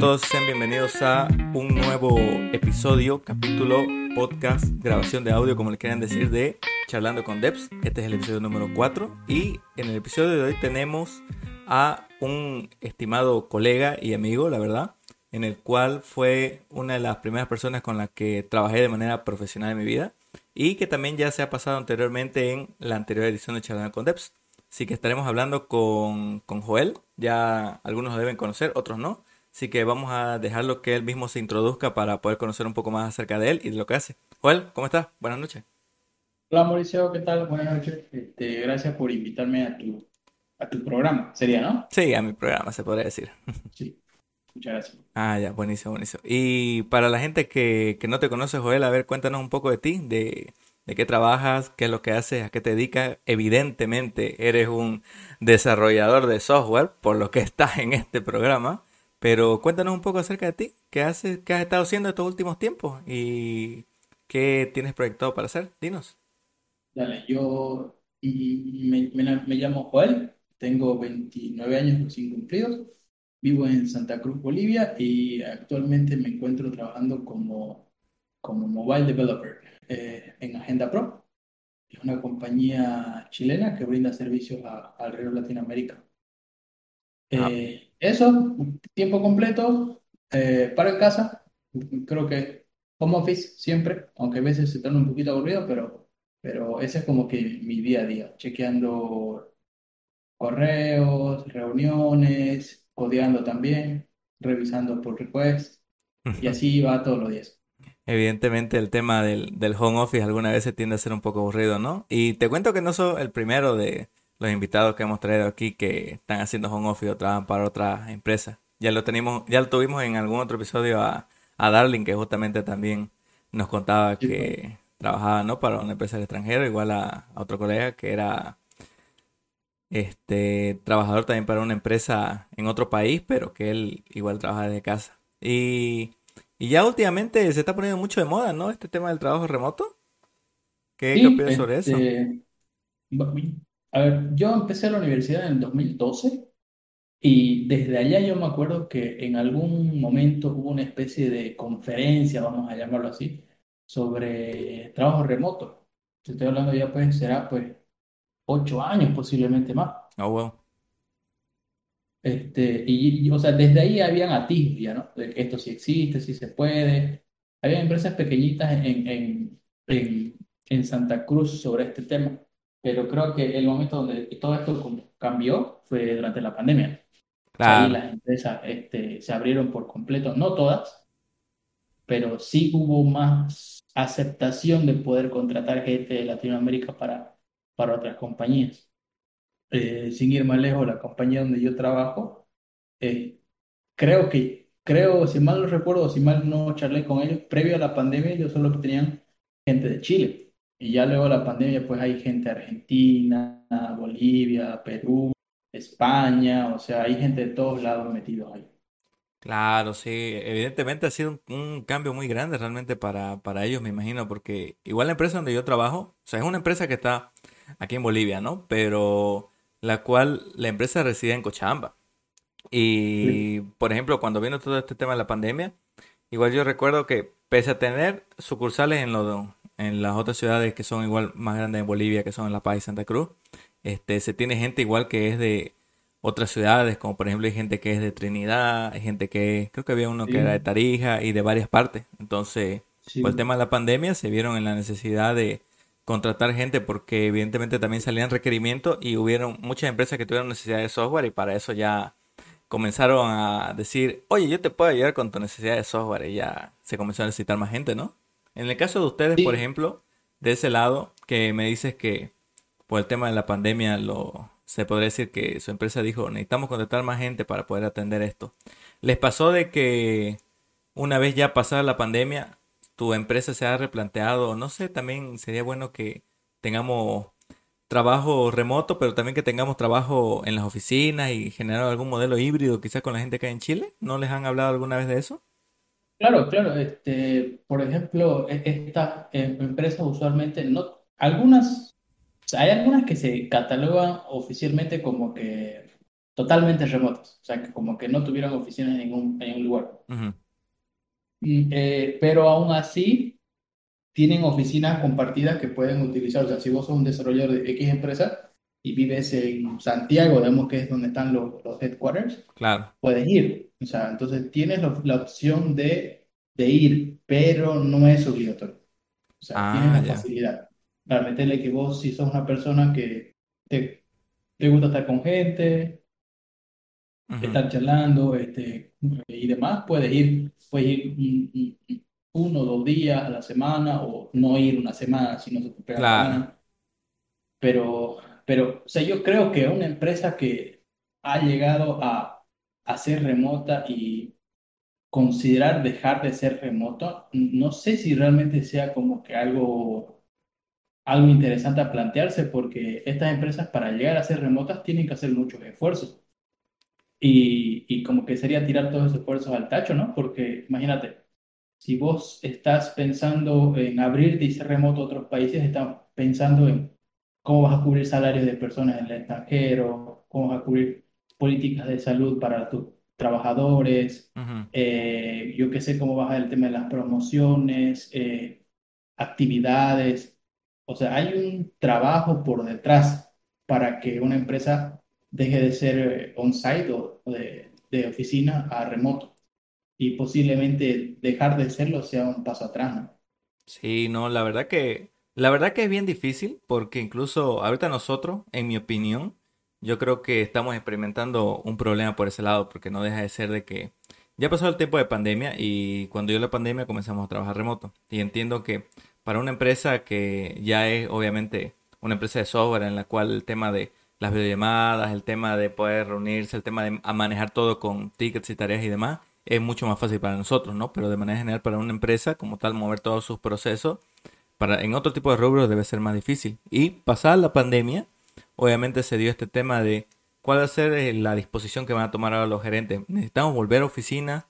todos, sean bienvenidos a un nuevo episodio, capítulo, podcast, grabación de audio, como le quieran decir, de Charlando con Debs. Este es el episodio número 4 y en el episodio de hoy tenemos a un estimado colega y amigo, la verdad, en el cual fue una de las primeras personas con las que trabajé de manera profesional en mi vida y que también ya se ha pasado anteriormente en la anterior edición de Charlando con Debs. Así que estaremos hablando con, con Joel, ya algunos lo deben conocer, otros no. Así que vamos a dejarlo que él mismo se introduzca para poder conocer un poco más acerca de él y de lo que hace. Joel, ¿cómo estás? Buenas noches. Hola Mauricio, ¿qué tal? Buenas noches. Este, gracias por invitarme a tu, a tu programa. ¿Sería, no? Sí, a mi programa se podría decir. Sí, muchas gracias. Ah, ya, buenísimo, buenísimo. Y para la gente que, que no te conoce, Joel, a ver, cuéntanos un poco de ti, de, de qué trabajas, qué es lo que haces, a qué te dedicas. Evidentemente, eres un desarrollador de software, por lo que estás en este programa. Pero cuéntanos un poco acerca de ti, qué haces, qué has estado haciendo estos últimos tiempos y qué tienes proyectado para hacer. Dinos. Dale, yo me, me- me llamo Joel, tengo 29 años recién cumplidos, vivo en Santa Cruz, Bolivia y actualmente me encuentro trabajando como, como mobile developer eh, en Agenda Pro. Es una compañía chilena que brinda servicios a, alrededor de Latinoamérica. Ah, Eh, eso, tiempo completo, eh, para en casa, creo que home office siempre, aunque a veces se torna un poquito aburrido, pero, pero ese es como que mi día a día, chequeando correos, reuniones, codeando también, revisando pull requests, y así va todos los días. Evidentemente el tema del, del home office alguna vez se tiende a ser un poco aburrido, ¿no? Y te cuento que no soy el primero de los invitados que hemos traído aquí que están haciendo home office o trabajan para otras empresas. Ya lo tenemos, ya lo tuvimos en algún otro episodio a, a Darling, que justamente también nos contaba Sí, pues. que trabajaba, ¿no? Para una empresa del extranjero, igual a, a otro colega que era este trabajador también para una empresa en otro país, pero que él igual trabaja desde casa. Y, y ya últimamente se está poniendo mucho de moda, ¿no? Este tema del trabajo remoto. ¿Qué, qué Sí, opinas sobre eso? este, a ver, yo empecé la universidad en el 2012 y desde allá yo me acuerdo que en algún momento hubo una especie de conferencia, vamos a llamarlo así, sobre trabajo remoto. Te estoy hablando ya pues será pues ocho años posiblemente más. Oh, wow. Este, y, y, o sea, desde ahí habían atisbos ya, ¿no? De que esto sí existe, sí se puede. Había empresas pequeñitas en, en, en, en Santa Cruz sobre este tema, pero creo que el momento donde todo esto cambió fue durante la pandemia. O sea, ahí Claro. las empresas este, se abrieron por completo, no todas, pero sí hubo más aceptación de poder contratar gente de Latinoamérica para, para otras compañías. Eh, sin ir más lejos, la compañía donde yo trabajo, eh, creo que, creo, si mal no recuerdo, si mal no charlé con ellos, previo a la pandemia ellos solo tenían gente de Chile. Y ya luego la pandemia, pues hay gente de Argentina, Bolivia, Perú, España, o sea, hay gente de todos lados metidos ahí. Claro, sí, evidentemente ha sido un, un cambio muy grande realmente para, para ellos, me imagino, porque igual la empresa donde yo trabajo, o sea, es una empresa que está aquí en Bolivia, ¿no? Pero la cual la empresa reside en Cochabamba. Sí, Y, por ejemplo, cuando vino todo este tema de la pandemia, igual yo recuerdo que pese a tener sucursales en, lo- en las otras ciudades que son igual más grandes en Bolivia, que son La Paz y Santa Cruz, este, se tiene gente igual que es de otras ciudades, como por ejemplo hay gente que es de Trinidad, hay gente que, creo que había uno que era de sí, Tarija y de varias partes. Entonces, por el sí, tema de la pandemia se vieron en la necesidad de contratar gente porque evidentemente también salían requerimientos y hubieron muchas empresas que tuvieron necesidad de software y para eso ya comenzaron a decir, oye, yo te puedo ayudar con tu necesidad de software y ya se comenzó a necesitar más gente, ¿no? En el caso de ustedes, por ejemplo, de ese lado, que me dices que por el tema de la pandemia lo, se podría decir que su empresa dijo, necesitamos contratar más gente para poder atender esto. ¿Les pasó de que una vez ya pasada la pandemia, tu empresa se ha replanteado, no sé, también sería bueno que tengamos trabajo remoto, pero también que tengamos trabajo en las oficinas y generar algún modelo híbrido quizás con la gente que hay en Chile? ¿No les han hablado alguna vez de eso? Claro, claro. Este, por ejemplo, e- estas eh, empresas usualmente no, algunas, o sea, hay algunas que se catalogan oficialmente como que totalmente remotos, o sea, que como que no tuvieron oficinas en ningún, en ningún lugar. Ujú. Mm, eh, pero aún así tienen oficinas compartidas que pueden utilizar. O sea, si vos sos un desarrollador de X empresa y vives en Santiago, digamos que es donde están los, los headquarters, Claro. puedes ir. O sea, entonces tienes la, la opción de, de ir, pero no es obligatorio. O sea, tienes Ah, la ya. facilidad para meterle que vos, si sos una persona que te, te gusta estar con gente, Ujú. estar charlando, este, y demás, puedes ir, puedes ir un- un- un- uno o dos días a la semana o no ir una semana si no se pega la Claro. gana. Pero, pero, o sea, yo creo que una empresa que ha llegado a, a ser remota y considerar dejar de ser remoto, no sé si realmente sea como que algo, algo interesante a plantearse, porque estas empresas para llegar a ser remotas tienen que hacer muchos esfuerzos. Y, y como que sería tirar todos esos esfuerzos al tacho, ¿no? Porque imagínate, si vos estás pensando en abrir ser remoto otros países, estás pensando en cómo vas a cubrir salarios de personas en el extranjero, cómo vas a cubrir políticas de salud para tus trabajadores, Ujú. eh, yo qué sé cómo vas a el tema de las promociones, eh, actividades. O sea, hay un trabajo por detrás para que una empresa deje de ser eh, on-site o o de, de oficina a remoto y posiblemente dejar de serlo sea un paso atrás, ¿no? Sí, no, la verdad que, la verdad que es bien difícil porque incluso ahorita nosotros, en mi opinión, yo creo que estamos experimentando un problema por ese lado porque no deja de ser de que ya pasó el tiempo de pandemia y cuando llegó la pandemia comenzamos a trabajar remoto. Y entiendo que para una empresa que ya es obviamente una empresa de software en la cual el tema de las videollamadas, el tema de poder reunirse, el tema de manejar todo con tickets y tareas y demás, es mucho más fácil para nosotros, ¿no? Pero de manera general para una empresa como tal mover todos sus procesos, para en otro tipo de rubros debe ser más difícil. Y pasada la pandemia, obviamente se dio este tema de cuál va a ser eh, la disposición que van a tomar ahora los gerentes. Necesitamos volver a oficina,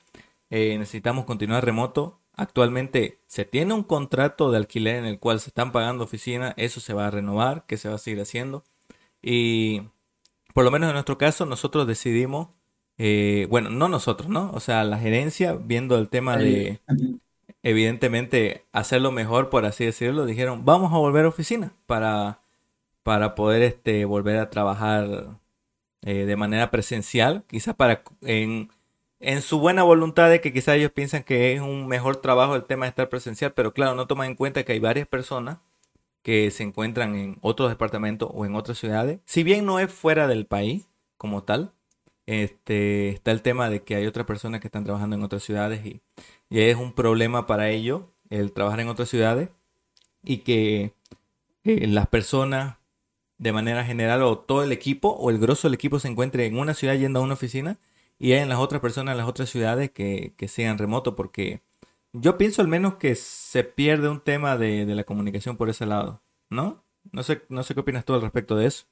eh, necesitamos continuar remoto. Actualmente se tiene un contrato de alquiler en el cual se están pagando oficina, eso se va a renovar, que se va a seguir haciendo. Y por lo menos en nuestro caso, nosotros decidimos, eh, bueno, no nosotros, ¿no? O sea, la gerencia, viendo el tema de, evidentemente, hacerlo mejor, por así decirlo, dijeron, vamos a volver a oficina para, para poder este, volver a trabajar eh, de manera presencial, quizá para en, en su buena voluntad de que quizá ellos piensan que es un mejor trabajo el tema de estar presencial, pero claro, no toman en cuenta que hay varias personas que se encuentran en otros departamentos o en otras ciudades. Si bien no es fuera del país como tal, este, está el tema de que hay otras personas que están trabajando en otras ciudades y, y es un problema para ellos el trabajar en otras ciudades y que las personas de manera general o todo el equipo o el grosso del equipo se encuentre en una ciudad yendo a una oficina y hay en las otras personas en las otras ciudades que, que sean remoto porque yo pienso al menos que se pierde un tema de, de la comunicación por ese lado, ¿no? No sé, no sé qué opinas tú al respecto de eso.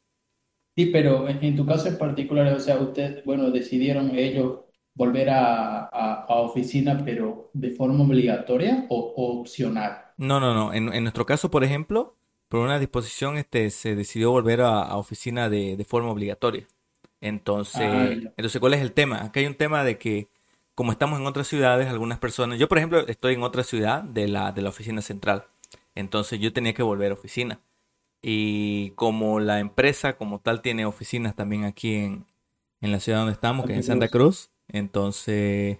Sí, pero en, en tu caso en particular, o sea, ustedes, bueno, decidieron ellos volver a, a, a oficina, pero de forma obligatoria o, o opcional. No, no, no. En, en nuestro caso, por ejemplo, por una disposición, este, se decidió volver a, a oficina de, de forma obligatoria. Ah, Entonces, ya. entonces, ¿cuál es el tema? Acá hay un tema de que, como estamos en otras ciudades, algunas personas, yo por ejemplo estoy en otra ciudad de la, de la oficina central, entonces yo tenía que volver a oficina. Y como la empresa como tal tiene oficinas también aquí en, en la ciudad donde estamos, que es en Santa Cruz. Entonces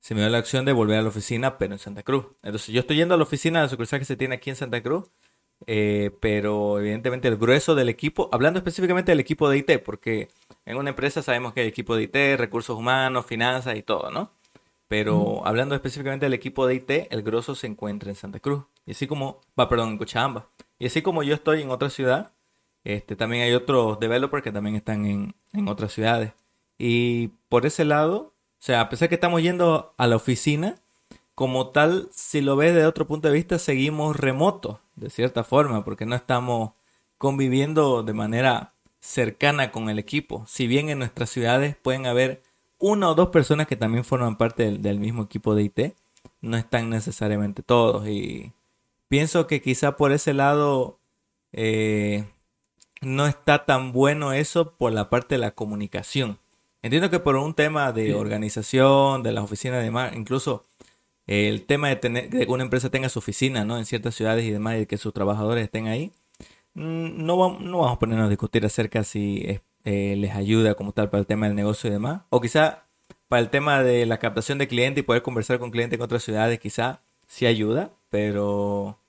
se me dio la opción de volver a la oficina, pero en Santa Cruz. Entonces yo estoy yendo a la oficina de la sucursal que se tiene aquí en Santa Cruz, eh, pero evidentemente el grueso del equipo, hablando específicamente del equipo de IT, porque en una empresa sabemos que hay equipo de IT, recursos humanos, finanzas y todo, ¿no? Pero hablando específicamente del equipo de IT, el grosso se encuentra en Santa Cruz. Y así como, va, perdón, en Cochabamba. Y así como yo estoy en otra ciudad, este, también hay otros developers que también están en, en otras ciudades. Y por ese lado, o sea, a pesar que estamos yendo a la oficina, como tal, si lo ves de otro punto de vista, seguimos remotos, de cierta forma, porque no estamos conviviendo de manera cercana con el equipo. Si bien en nuestras ciudades pueden haber una o dos personas que también forman parte del, del mismo equipo de IT, no están necesariamente todos. Y pienso que quizá por ese lado eh, no está tan bueno eso por la parte de la comunicación. Entiendo que por un tema de organización, de las oficinas y demás, incluso el tema de tener que una empresa tenga su oficina, ¿no? En ciertas ciudades y demás, y que sus trabajadores estén ahí, mm, no vamos, no vamos a ponernos a discutir acerca si eh, les ayuda como tal para el tema del negocio y demás. O quizá para el tema de la captación de clientes y poder conversar con clientes en otras ciudades, quizá sí ayuda, pero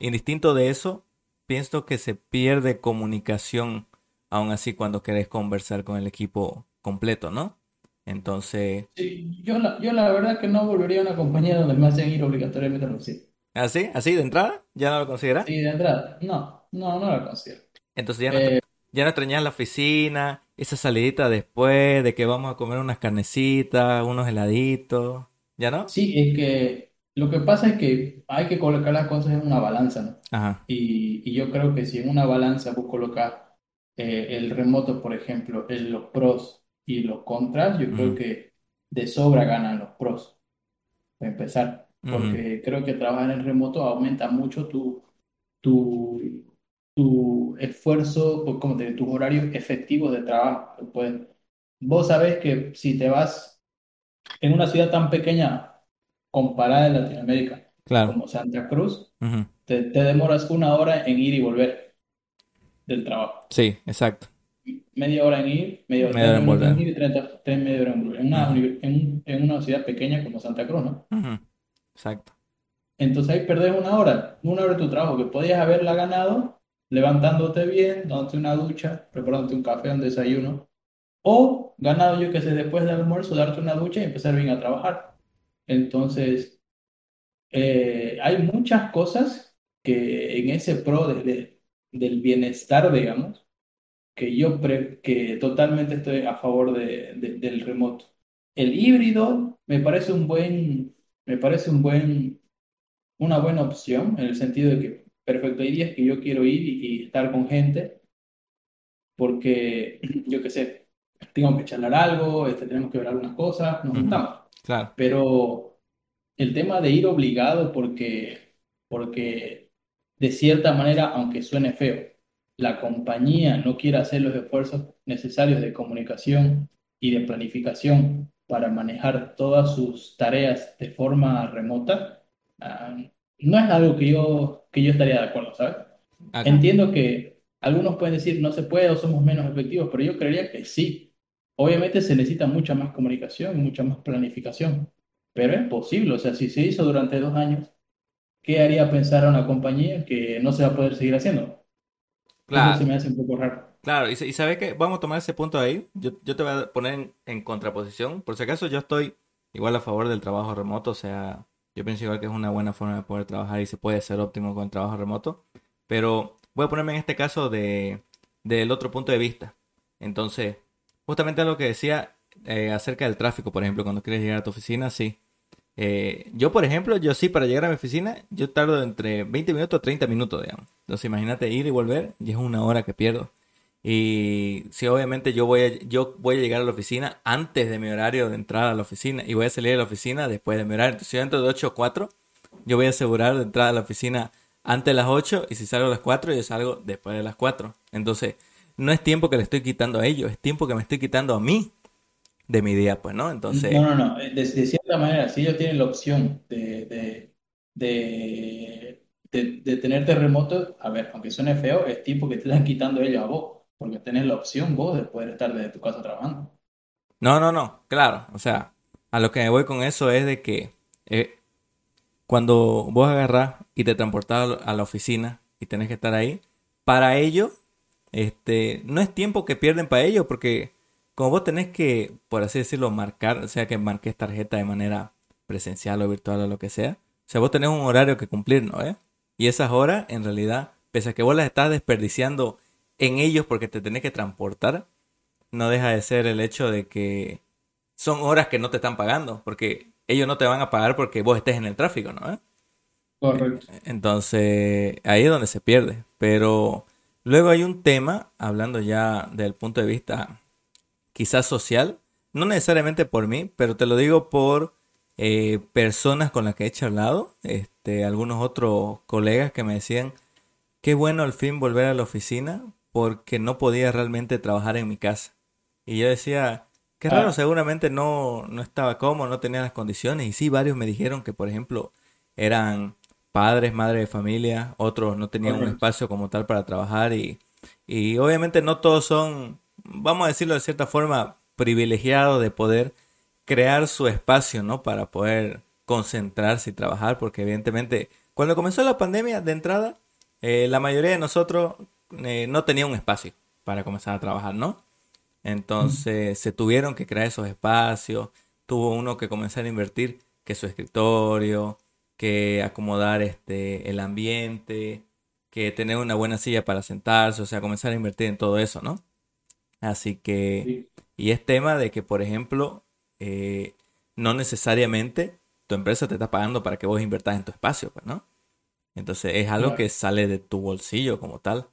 indistinto de eso, pienso que se pierde comunicación aún así cuando querés conversar con el equipo completo, ¿no? Entonces... Sí, yo la, yo la verdad que no volvería a una compañía donde me hacen ir obligatoriamente a reducir. ¿Así? ¿Así de entrada? ¿Ya no lo consideras? Sí, de entrada. No, no, no lo considero. Entonces ya no, eh, ya no extrañas la oficina, esa salidita después de que vamos a comer unas carnecitas, unos heladitos, ¿ya no? Sí, es que lo que pasa es que hay que colocar las cosas en una balanza, ¿no? Ajá. Y, y yo creo que si en una balanza vos colocas eh, el remoto, por ejemplo, en los pros y los contras, yo creo que de sobra ganan los pros, para empezar, porque creo que trabajar en remoto aumenta mucho tu, tu, tu esfuerzo, o como te tus horarios efectivos de trabajo. Pues, vos sabés que si te vas en una ciudad tan pequeña comparada en Latinoamérica, como Santa Cruz, te, te demoras una hora en ir y volver del trabajo. Sí, exacto. Media hora en ir, media, hora en volver. y 30, media hora en volver. En una, en, en, una ciudad pequeña como Santa Cruz, ¿no? Exacto. Entonces ahí perdés una hora, una hora de tu trabajo que podías haberla ganado levantándote bien, dándote una ducha, preparándote un café, un desayuno, o ganado, yo que sé, después del almuerzo, darte una ducha y empezar bien a trabajar. Entonces, eh, hay muchas cosas que en ese pro de, del bienestar, digamos, que yo que totalmente estoy a favor de, del remoto. El híbrido me parece un buen, me parece un buen, una buena opción en el sentido de que, perfecto, hay días que yo quiero ir y, estar con gente porque, yo qué sé, tengo que charlar algo, este, tenemos que ver algunas cosas, nos juntamos. Claro. Pero el tema de ir obligado porque, porque de cierta manera, aunque suene feo, la compañía no quiere hacer los esfuerzos necesarios de comunicación y de planificación para manejar todas sus tareas de forma remota, ah, no es algo que yo, que yo estaría de acuerdo, ¿sabes? Entiendo que algunos pueden decir no se puede o somos menos efectivos, pero yo creería que sí. Obviamente se necesita mucha más comunicación y mucha más planificación, pero es posible, o sea, si se hizo durante dos años, ¿qué haría pensar a una compañía que no se va a poder seguir haciendo? Claro. Eso se me hace un poco raro. Claro, y, y sabes que vamos a tomar ese punto ahí. Yo, yo te voy a poner en, contraposición. Por si acaso, yo estoy igual a favor del trabajo remoto. O sea, yo pienso igual que es una buena forma de poder trabajar y se puede ser óptimo con el trabajo remoto. Pero voy a ponerme en este caso de, del otro punto de vista. Entonces, justamente lo que decía eh, acerca del tráfico, por ejemplo, cuando quieres llegar a tu oficina, sí. Eh, yo, por ejemplo, yo sí, para llegar a mi oficina, yo tardo entre 20 minutos a 30 minutos, digamos. Entonces, imagínate ir y volver, y es una hora que pierdo. Y sí, obviamente yo voy, a, yo voy a llegar a la oficina antes de mi horario de entrada a la oficina y voy a salir de la oficina después de mi horario. Si yo entro de 8 a 4, yo voy a asegurar de entrar a la oficina antes de las 8 y si salgo a las 4, yo salgo después de las 4. Entonces, no es tiempo que le estoy quitando a ellos, es tiempo que me estoy quitando a mí de mi día, pues, ¿no? Entonces... No, no, no. De, cierta manera, si ellos tienen la opción de, de, de, de, tenerte remoto, a ver, aunque suene feo, es tipo que te están quitando ellos a vos, porque tenés la opción vos de poder estar desde tu casa trabajando. No, no, no, claro. O sea, a lo que me voy con eso es de que eh, cuando vos agarrás y te transportás a la oficina y tenés que estar ahí, para ello, este, no es tiempo que pierden para ellos, porque como vos tenés que, por así decirlo, marcar, o sea, que marques tarjeta de manera presencial o virtual o lo que sea, o sea, vos tenés un horario que cumplir, ¿no? ¿Eh? Y esas horas, en realidad, pese a que vos las estás desperdiciando en ellos porque te tenés que transportar, no deja de ser el hecho de que son horas que no te están pagando, porque ellos no te van a pagar porque vos estés en el tráfico, ¿no? ¿Eh? Correcto. Entonces, ahí es donde se pierde. Pero luego hay un tema, hablando ya del punto de vista quizás social, no necesariamente por mí, pero te lo digo por eh, personas con las que he charlado, este, algunos otros colegas que me decían, qué bueno al fin volver a la oficina porque no podía realmente trabajar en mi casa. Y yo decía, qué raro, seguramente no, no estaba cómodo, no tenía las condiciones. Y sí, varios me dijeron que, por ejemplo, eran padres, madres de familia, otros no tenían un espacio como tal para trabajar y, y obviamente no todos son, vamos a decirlo de cierta forma, privilegiados de poder crear su espacio, ¿no? Para poder concentrarse y trabajar, porque evidentemente cuando comenzó la pandemia de entrada, eh, la mayoría de nosotros eh, no tenía un espacio para comenzar a trabajar, ¿no? Entonces se tuvieron que crear esos espacios, tuvo uno que comenzar a invertir que su escritorio, que acomodar este, el ambiente, que tener una buena silla para sentarse, o sea, comenzar a invertir en todo eso, ¿no? Así que, y es tema de que, por ejemplo, eh, no necesariamente tu empresa te está pagando para que vos invertas en tu espacio, pues, ¿no? Entonces es algo que sale de tu bolsillo como tal.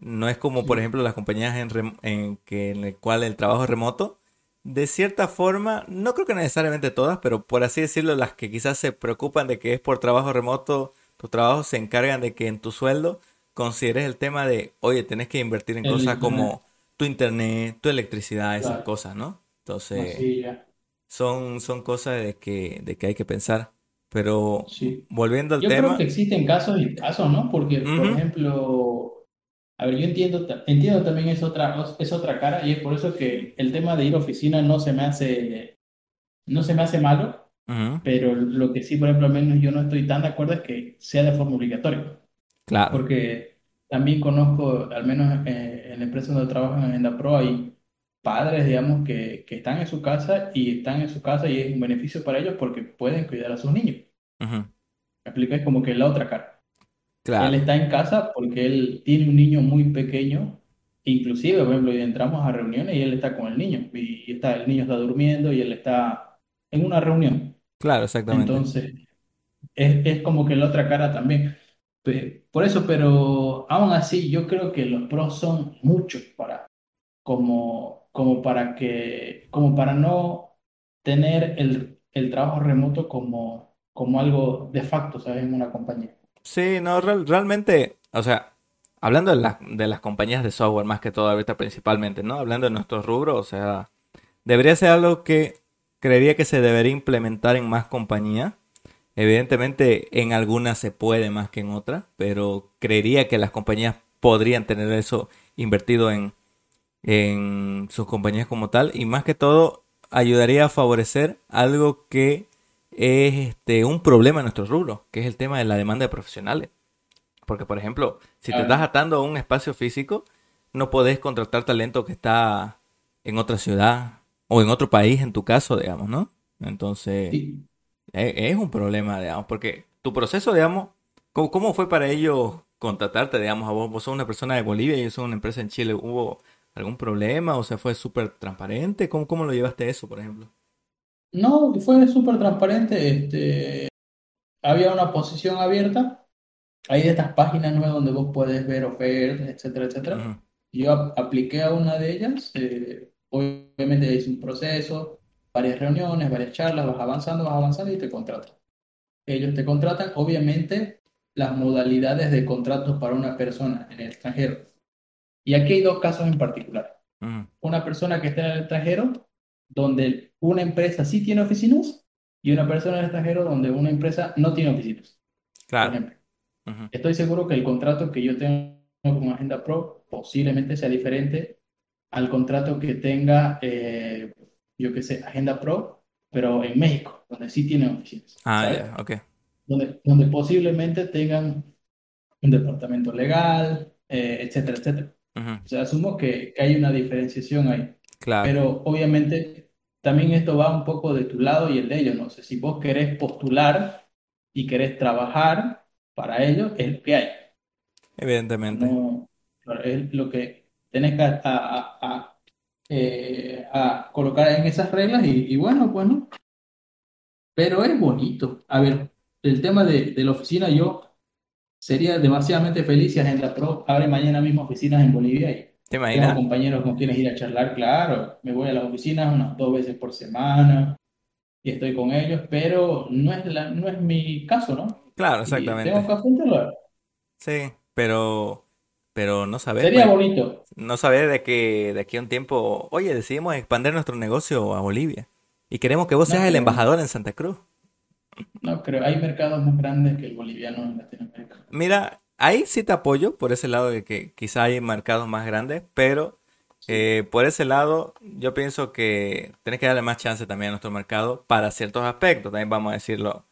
No es como, por ejemplo, las compañías en, en, que, en el cual el trabajo es remoto, de cierta forma, no creo que necesariamente todas, pero por así decirlo, las que quizás se preocupan de que es por trabajo remoto, tus trabajos se encargan de que en tu sueldo consideres el tema de, oye, tenés que invertir en cosas como tu internet, tu electricidad, esas cosas, ¿no? Entonces, son, son cosas de que, de que hay que pensar. Pero volviendo al Yo tema... creo que existen casos y casos, ¿no? Porque, por ejemplo, a ver, yo entiendo, entiendo también es otra, es otra cara y es por eso que el tema de ir a oficina no se me hace, no se me hace malo, pero lo que sí, por ejemplo, al menos yo no estoy tan de acuerdo es que sea de forma obligatoria. Claro. Porque también conozco, al menos eh, en la empresa donde trabajo en Agenda Pro, hay padres, digamos, que, que, están en su casa y están en su casa y es un beneficio para ellos porque pueden cuidar a sus niños. Uh ¿Me como que la otra cara. Claro. Él está en casa porque él tiene un niño muy pequeño, inclusive, por ejemplo, entramos a reuniones y él está con el niño y, está, el niño está durmiendo y él está en una reunión. Claro, exactamente. Entonces, es, es como que la otra cara también. Por eso, pero aún así, yo creo que los pros son muchos para, como, como para que, como para no tener el, el trabajo remoto como, como algo de facto, ¿sabes? En una compañía. Sí, no, realmente, o sea, hablando de, de las compañías de software más que todo ahorita principalmente, ¿no? Hablando de nuestros rubros, o sea, debería ser algo que creería que se debería implementar en más compañías. Evidentemente en algunas se puede más que en otras, pero creería que las compañías podrían tener eso invertido en, en sus compañías como tal y más que todo ayudaría a favorecer algo que es este, un problema en nuestro rubro, que es el tema de la demanda de profesionales. Porque, por ejemplo, si te estás atando a un espacio físico, no podés contratar talento que está en otra ciudad o en otro país, en tu caso, digamos, ¿no? Entonces, e, es, un problema, digamos, porque tu proceso, digamos, ¿cómo, fue para ellos contratarte, digamos, a vos? Vos sos una persona de Bolivia y yo soy una empresa en Chile. ¿Hubo algún problema? O sea, ¿fue súper transparente? ¿Cómo, ¿Cómo lo llevaste eso, por ejemplo? No, fue súper transparente. Este, había una posición abierta. Hay de estas páginas nuevas donde vos puedes ver ofertas, etcétera, etcétera. Yo apliqué a una de ellas. Eh, obviamente hice un proceso, varias reuniones, varias charlas, vas avanzando, vas avanzando y te contratan. Ellos te contratan, obviamente, las modalidades de contratos para una persona en el extranjero y aquí hay dos casos en particular. Una persona que está en el extranjero, donde una empresa sí tiene oficinas, y una persona en el extranjero donde una empresa no tiene oficinas. Claro. Por ejemplo. Estoy seguro que el contrato que yo tengo con Agenda Pro posiblemente sea diferente al contrato que tenga, eh, yo qué sé, Agenda Pro, pero en México, donde sí tienen oficinas. Ah, ya, ok. Donde, donde posiblemente tengan un departamento legal, eh, etcétera, etcétera. O sea, asumo que, que hay una diferenciación ahí. Claro. Pero obviamente también esto va un poco de tu lado y el de ellos. No sé, si vos querés postular y querés trabajar para ellos, es lo que hay. Evidentemente. No, es lo que tenés que a, a, eh, a, colocar en esas reglas y, y bueno, bueno. Pues, Pero es bonito. A ver, el tema de, de la oficina, yo Sería demasiadamente feliz si Agenda Pro abre mañana mismo oficinas en Bolivia y ¿Te tengo compañeros con quienes ir a charlar, claro. Me voy a las oficinas unas dos veces por semana y estoy con ellos, pero no es, la, no es mi caso, ¿no? Claro, exactamente. tengo que Sí, pero pero no saber, Sería pues, bonito. no saber de que de aquí a un tiempo, oye, decidimos expandir nuestro negocio a Bolivia y queremos que vos No seas el embajador en Santa Cruz. no creo. Hay mercados más grandes que el boliviano en Latinoamérica. Mira, ahí sí te apoyo por ese lado de que quizá hay mercados más grandes, pero eh, por ese lado yo pienso que tenés que darle más chance también a nuestro mercado para ciertos aspectos, también vamos a decirlo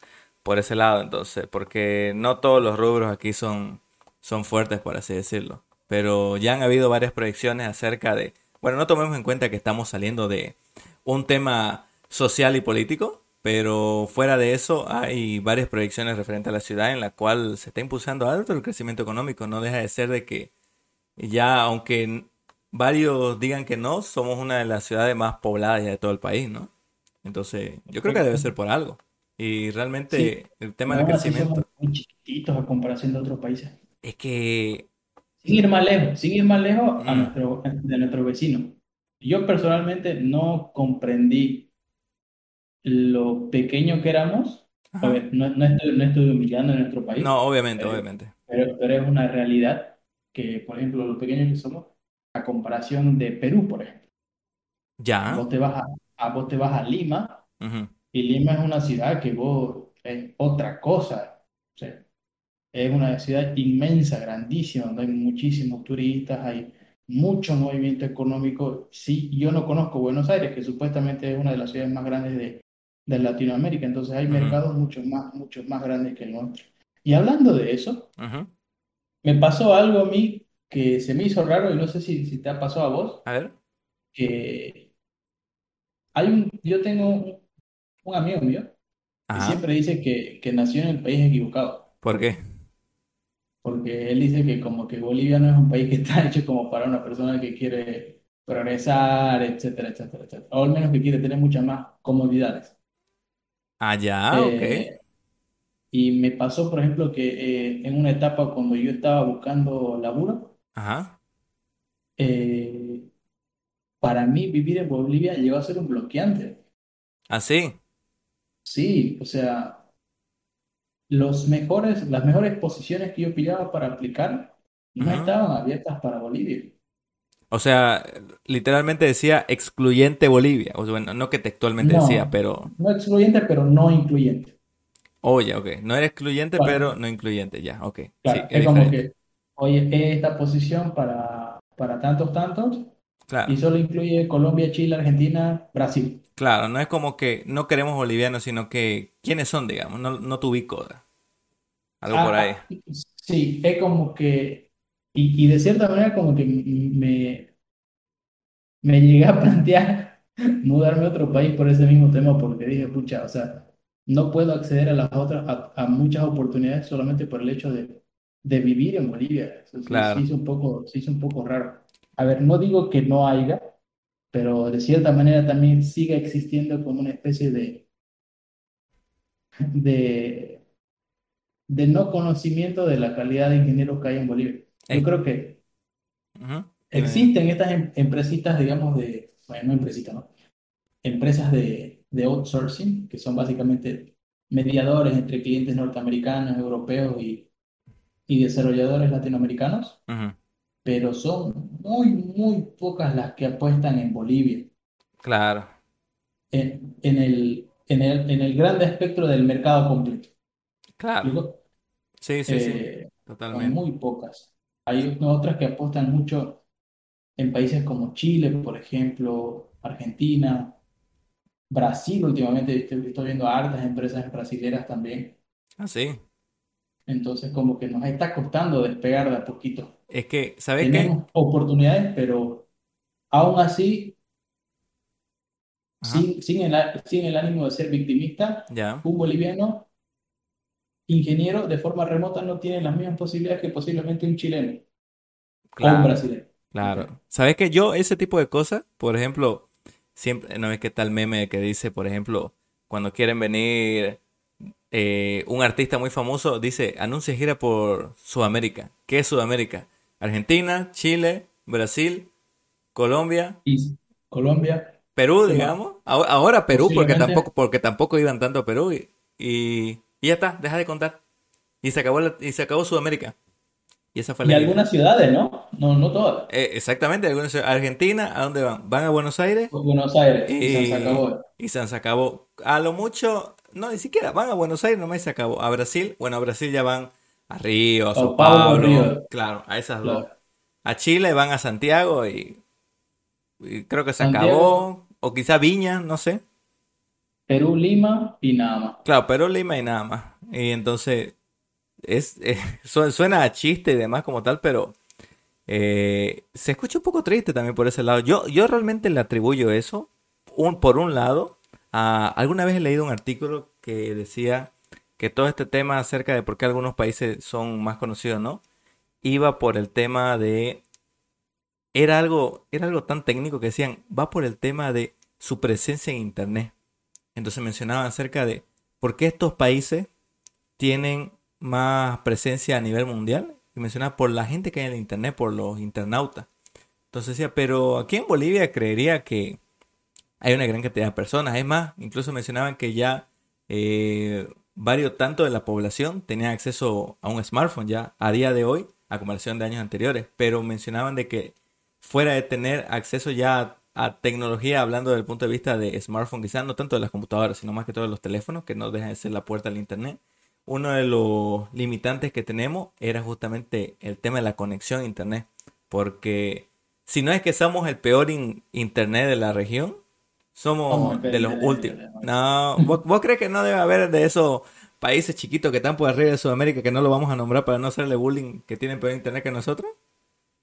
por ese lado, entonces, porque no todos los rubros aquí son, son fuertes, por así decirlo, pero ya han habido varias proyecciones acerca de, bueno, no tomemos en cuenta que estamos saliendo de un tema social y político, pero fuera de eso hay varias proyecciones referentes a la ciudad en la cual se está impulsando alto el crecimiento económico. No deja de ser de que ya, aunque varios digan que no, somos una de las ciudades más pobladas ya de todo el país, ¿no? Entonces, yo creo que debe ser por algo. Y Sí, realmente el tema pero del así somos crecimiento muy chiquititos a comparación de otros países. es que... Sin ir más lejos, sin ir más lejos a mm, nuestro, de nuestro vecino. Yo personalmente no comprendí lo pequeño que éramos. A ajá. ver, no, no estoy, no estoy humillando a nuestro país, No, obviamente, pero, obviamente. pero, pero es una realidad que, por ejemplo, lo pequeños que somos, a comparación de Perú, por ejemplo. Ya. Vos te vas a, a- vos te vas a Lima ujú, y Lima es una ciudad que vos es otra cosa. O sea, es una ciudad inmensa, grandísima, donde hay muchísimos turistas, hay mucho movimiento económico. Sí, yo no conozco Buenos Aires, que supuestamente es una de las ciudades más grandes de, de Latinoamérica, entonces hay mercados mucho más, mucho más grandes que el nuestro. Y hablando de eso, me pasó algo a mí que se me hizo raro y no sé si, si te ha pasado a vos, A ver. que hay un, yo tengo un, un amigo mío que siempre dice que, que nació en el país equivocado. ¿Por qué? porque él dice que como que Bolivia no es un país que está hecho como para una persona que quiere progresar, etcétera, etcétera, etcétera, o al menos que quiere tener muchas más comodidades. Ah, ya, ok. Eh, y me pasó, por ejemplo, que eh, en una etapa cuando yo estaba buscando laburo, Ajá. eh, para mí vivir en Bolivia llegó a ser un bloqueante. Así. Sí, o sea, los mejores, las mejores posiciones que yo pillaba para aplicar no estaban abiertas para Bolivia. O sea, literalmente decía excluyente Bolivia. O sea, bueno, no que textualmente decía, pero... no excluyente, pero no incluyente. Oye, ok. No era excluyente, pero no incluyente. Ya, ok. Sí, claro, es es como que, oye, esta posición para, para tantos, tantos, y Claro. solo incluye Colombia, Chile, Argentina, Brasil. Claro, no es como que no queremos bolivianos, sino que quiénes son, digamos. No, no te ubico. Algo por ahí. Ah, ah, sí, es como que, y, y de cierta manera como que me, me llegué a plantear mudarme a otro país por ese mismo tema, porque dije, pucha, o sea, no puedo acceder a las otras, a, a muchas oportunidades solamente por el hecho de, de vivir en Bolivia. Eso Claro. es un poco, sí es un poco raro. A ver, no digo que no haya, pero de cierta manera también sigue existiendo como una especie de, de, de no conocimiento de la calidad de ingenieros que hay en Bolivia. Yo creo que existen estas em- empresitas, digamos, de, bueno, no empresitas, ¿no? empresas de, de outsourcing, que son básicamente mediadores entre clientes norteamericanos, europeos y, y desarrolladores latinoamericanos, pero son muy, muy pocas las que apuestan en Bolivia, Claro. en, en el, en el, en el grande espectro del mercado completo. Claro. Sí, sí, sí. Eh, son Totalmente. muy pocas. Hay otras que apuestan mucho en países como Chile, por ejemplo, Argentina, Brasil últimamente estoy, viendo hartas empresas brasileras también. Ah, sí. Entonces como que nos está costando despegar de a poquito. Es que, ¿sabes qué? Tenemos oportunidades, pero aún así, Ajá. sin, sin el, sin el ánimo de ser victimista, Ya. un boliviano ingeniero de forma remota no tiene las mismas posibilidades que posiblemente un chileno o un brasileño. Claro. ¿Sabes que yo ese tipo de cosas, por ejemplo, siempre, ¿no ves qué tal meme que dice, por ejemplo, cuando quieren venir eh, un artista muy famoso, dice, anuncia gira por Sudamérica. ¿Qué es Sudamérica? Argentina, Chile, Brasil, Colombia, Y Colombia, Perú, digamos. Ahora, ahora Perú, porque tampoco, porque tampoco iban tanto a Perú y, y, y ya está, deja de contar. Y se acabó la- y se acabó Sudamérica. Y esa fue Y algunas ciudades, ¿no? No, no todas. Eh, exactamente, algunos Argentina, ¿a dónde van? Van a Buenos Aires Buenos Aires y San y, Sacabó. y se acabó. A lo mucho, no, ni siquiera van a Buenos Aires, nomás se acabó. A Brasil, bueno, a Brasil ya van a Río, a Sao Paulo, Río. claro, a esas dos. Claro. A Chile van a Santiago y, y creo que se Santiago. acabó, o quizá Viña, no sé. Perú, Lima y nada más. Claro, pero Lima y nada más. Y entonces, es, eh, su- suena a chiste y demás como tal, pero eh, se escucha un poco triste también por ese lado. Yo, yo realmente le atribuyo eso, un, por un lado, a, alguna vez he leído un artículo que decía que todo este tema acerca de por qué algunos países son más conocidos, ¿no? Iba por el tema de... Era algo, era algo tan técnico que decían, va por el tema de su presencia en Internet. Entonces mencionaban acerca de por qué estos países tienen más presencia a nivel mundial. Y mencionaba por la gente que hay en el Internet, por los internautas. Entonces decía, pero aquí en Bolivia creería que hay una gran cantidad de personas. Es más, incluso mencionaban que ya eh, varios tanto de la población tenían acceso a un smartphone ya a día de hoy, a comparación de años anteriores. Pero mencionaban de que fuera de tener acceso ya a, a tecnología, hablando desde el punto de vista de smartphone, quizás no tanto de las computadoras, sino más que todo de los teléfonos, que no dejan de ser la puerta al internet. Uno de los limitantes que tenemos era justamente el tema de la conexión a internet, porque si no es que somos el peor in- internet de la región, Somos de los últimos. No, ¿vos, vos crees que no debe haber de esos países chiquitos que están por arriba de Sudamérica que no lo vamos a nombrar para no hacerle bullying que tienen peor internet que nosotros?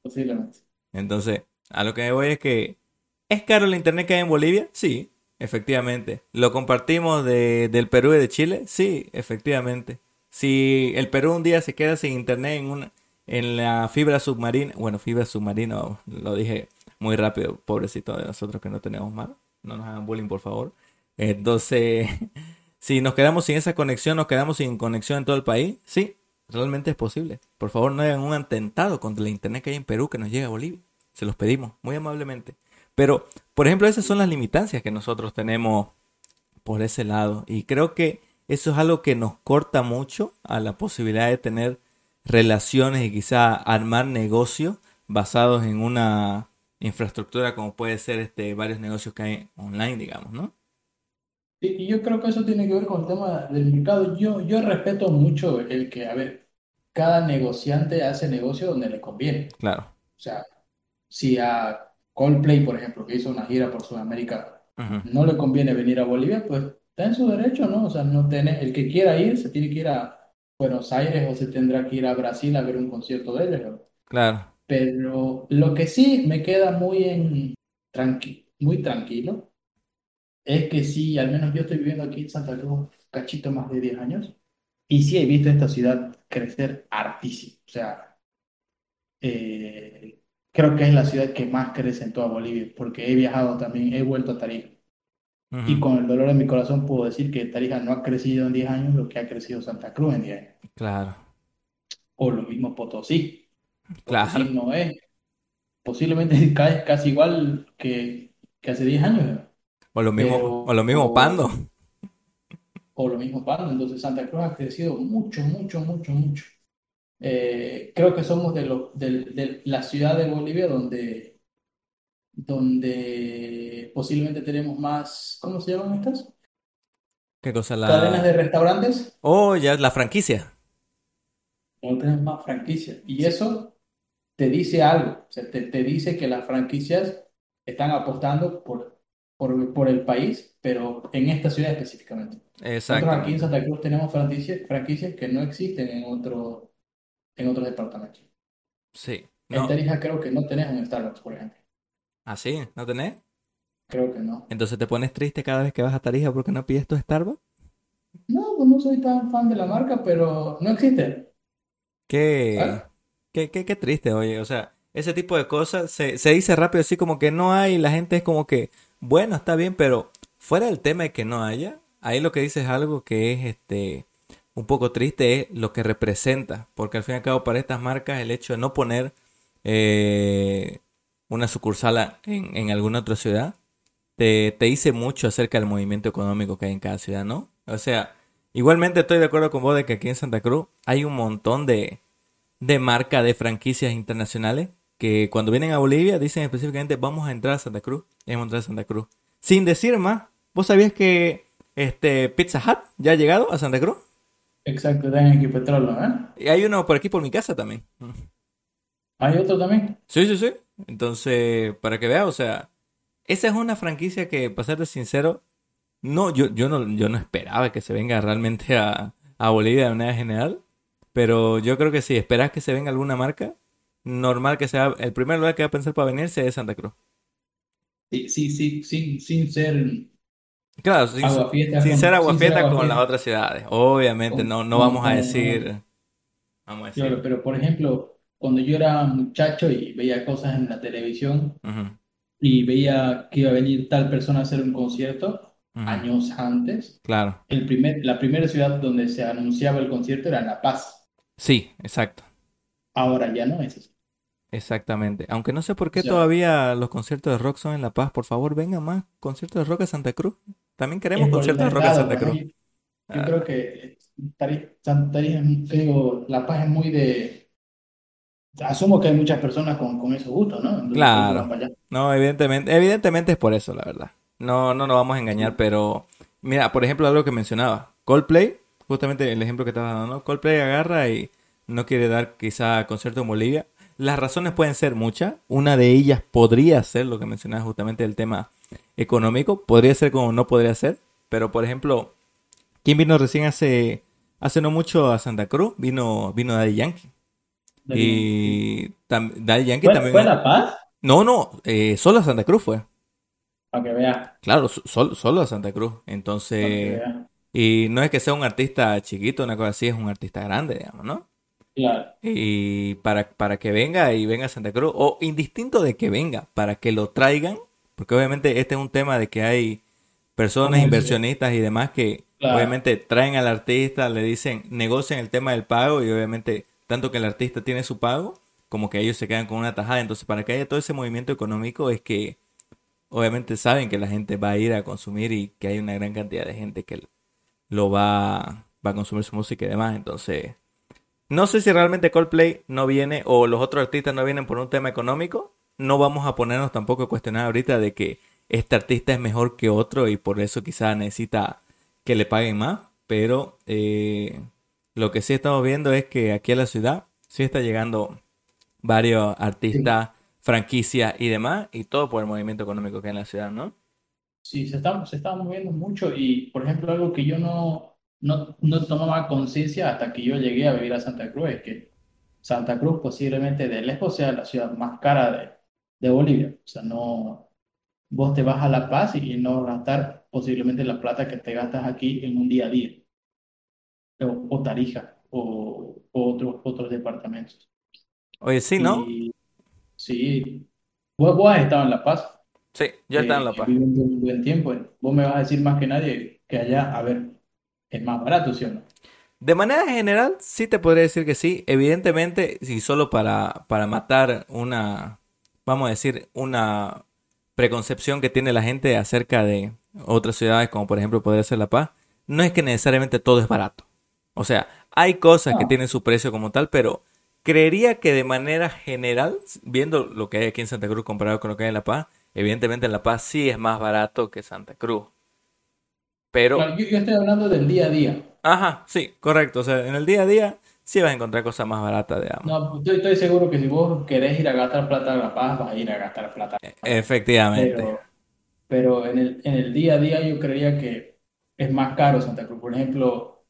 Posiblemente. Entonces, a lo que me voy es que ¿es caro el internet que hay en Bolivia? Sí, efectivamente. ¿Lo compartimos de, del Perú y de Chile? Sí, efectivamente. Si el Perú un día se queda sin internet en una en la fibra submarina, bueno, fibra submarina, lo dije muy rápido, pobrecito de nosotros que no tenemos mar, no nos hagan bullying, por favor. Entonces, si nos quedamos sin esa conexión, nos quedamos sin conexión en todo el país, sí, realmente es posible. Por favor, no hagan un atentado contra el internet que hay en Perú que nos llegue a Bolivia. Se los pedimos muy amablemente. Pero, por ejemplo, esas son las limitancias que nosotros tenemos por ese lado. Y creo que eso es algo que nos corta mucho a la posibilidad de tener relaciones y quizá armar negocios basados en una infraestructura como puede ser este varios negocios que hay online, digamos, ¿no? Y y yo creo que eso tiene que ver con el tema del mercado. Yo, yo respeto mucho el que, a ver, cada negociante hace negocio donde le conviene. Claro. O sea, si a Coldplay, por ejemplo, que hizo una gira por Sudamérica, no le conviene venir a Bolivia, pues está en su derecho, ¿no? O sea, no tiene, el que quiera ir se tiene que ir a Buenos Aires o se tendrá que ir a Brasil a ver un concierto de ellos, ¿no? Claro. Pero lo que sí me queda muy en tranqui, muy tranquilo es que sí, al menos yo estoy viviendo aquí en Santa Cruz cachito más de 10 años y sí he visto esta ciudad crecer hartísimo. O sea, eh, creo que es la ciudad que más crece en toda Bolivia porque he viajado también, he vuelto a Tarija. Y con el dolor en mi corazón puedo decir que Tarija no ha crecido en 10 años lo que ha crecido Santa Cruz en 10 años. Claro. O lo mismo Potosí. Claro. Potosí no es. Posiblemente ca- casi igual que, que hace 10 años. O lo mismo, Pero, o lo mismo Pando. o lo mismo Pando. Entonces Santa Cruz ha crecido mucho, mucho, mucho, mucho. Eh, creo que somos de, lo- del- de la ciudad de Bolivia donde, donde posiblemente tenemos más, ¿cómo se llaman estas? ¿Qué cosa Cadenas de restaurantes. Oh, ya es la franquicia. No tenemos más franquicias. Y eso te dice algo. O sea, te, te dice que las franquicias están apostando por, por, por el país, pero en esta ciudad específicamente. Nosotros aquí en. Santa Cruz tenemos franquicias, franquicias que no existen en otro, en otros departamentos. Sí. En. Tarija creo que no tenés un Starbucks, por ejemplo. ¿Ah, sí? ¿No tenés? Creo que no. Entonces te pones triste cada vez que vas a Tarija porque no pides tu Starbucks. No, pues no soy tan fan de la marca, pero no existe. Qué, ¿Ah? qué, qué, qué triste, oye. O sea, ese tipo de cosas se, se dice rápido así como que no hay la gente es como que, bueno, está bien, pero fuera del tema de que no haya, ahí lo que dice es algo que es este un poco triste, es lo que representa. Porque al fin y al cabo para estas marcas el hecho de no poner eh, una sucursal en, en alguna otra ciudad te, te dice mucho acerca del movimiento económico que hay en cada ciudad, ¿no? O sea, igualmente estoy de acuerdo con vos de que aquí en Santa Cruz hay un montón de, de de franquicias internacionales que cuando vienen a Bolivia dicen específicamente vamos a entrar a Santa Cruz, vamos a entrar a Santa Cruz. Sin decir más, ¿vos sabías que este Pizza Hut ya ha llegado a Santa Cruz? Exacto, está en Equipetrol, ¿no? Y hay uno por aquí por mi casa también. ¿Hay otro también? Sí, sí, sí. Entonces, para que veas, o sea, esa es una franquicia que, para serte sincero, no, yo, yo no, yo no esperaba que se venga realmente a, a Bolivia de manera general. Pero yo creo que si esperas que se venga alguna marca, normal que sea el primer lugar que va a pensar para venirse es Santa Cruz. Sí, sí, sí, sin, sin ser Claro, sin, con- ser ser con las otras ciudades. Obviamente, Con- no, no con- vamos a con- decir. Vamos a decir. Claro, pero por ejemplo, cuando yo era muchacho y veía cosas en la televisión y veía que iba a venir tal persona a hacer un concierto años antes, Claro. el primer, la primera ciudad donde se anunciaba el concierto era La Paz. Sí, exacto. Ahora ya no es así. Exactamente. Aunque no sé por qué todavía los conciertos de rock son en La Paz. Por favor, vengan más conciertos de rock a Santa Cruz. También queremos conciertos de rock mercado, Santa pues, Cruz. Yo Ah. creo que Tarija digo, La Paz es muy de... Asumo que hay muchas personas con, con esos gustos, ¿no? Entonces, Claro. allá. No, evidentemente, evidentemente es por eso, la verdad. No, no nos vamos a engañar, pero mira, por ejemplo, algo que mencionaba, Coldplay, justamente el ejemplo que estaba dando, ¿no? Coldplay agarra y no quiere dar quizá concierto en Bolivia. Las razones pueden ser muchas. Una de ellas podría ser lo que mencionaba justamente el tema económico. Podría ser como no podría ser. Pero por ejemplo, ¿quién vino recién hace, hace no mucho a Santa Cruz? Vino, vino Daddy Yankee. Y tam- Daddy Yankee ¿Fue, también. fue La Paz? No, no, eh, solo a Santa Cruz fue. Para que vea, Claro, so- solo, solo a Santa Cruz. Entonces, y no es que sea un artista chiquito, una cosa así, es un artista grande, digamos, ¿no? Claro. Y para, para que venga y venga a Santa Cruz, o indistinto de que venga, para que lo traigan, porque obviamente este es un tema de que hay personas, inversionistas y demás que Claro. obviamente traen al artista, le dicen, negocian el tema del pago y obviamente tanto que el artista tiene su pago, como que ellos se quedan con una tajada. Entonces, para que haya todo ese movimiento económico es que obviamente saben que la gente va a ir a consumir y que hay una gran cantidad de gente que lo va, va a consumir su música y demás. Entonces, no sé si realmente Coldplay no viene o los otros artistas no vienen por un tema económico. No vamos a ponernos tampoco a cuestionar ahorita de que este artista es mejor que otro y por eso quizá necesita que le paguen más. Pero eh, lo que sí estamos viendo es que aquí a la ciudad sí está llegando varios artistas, franquicias y demás, y todo por el movimiento económico que hay en la ciudad, ¿no? Sí, se está, se está moviendo mucho y, por ejemplo, algo que yo no, no, no tomaba conciencia hasta que yo llegué a vivir a Santa Cruz es que Santa Cruz posiblemente de lejos sea la ciudad más cara de, de Bolivia. O sea, no, vos te vas a La Paz y no gastar posiblemente la plata que te gastas aquí en un día a día, o, o Tarija, o, o otros, otros departamentos. Oye, sí, ¿no? Y sí, vos, vos has estado en La Paz. Sí, yo estaba en La que Paz. viven un buen tiempo. Vos me vas a decir más que nadie que allá, a ver, es más barato, ¿sí o no? De manera general, sí te podría decir que sí. Evidentemente, si solo para, para matar una, vamos a decir, una preconcepción que tiene la gente acerca de otras ciudades, como por ejemplo podría ser La Paz, no es que necesariamente todo es barato. O sea, hay cosas que tienen su precio como tal, pero creería que de manera general, viendo lo que hay aquí en Santa Cruz comparado con lo que hay en La Paz, evidentemente en La Paz sí es más barato que Santa Cruz. Pero, Claro, yo, yo estoy hablando del día a día. ajá, sí, correcto. O sea, en el día a día sí vas a encontrar cosas más baratas, digamos. No, estoy, estoy seguro que si vos querés ir a gastar plata a La Paz, vas a ir a gastar plata. Efectivamente. Pero, pero en el, en el día a día yo creería que es más caro Santa Cruz. Por ejemplo,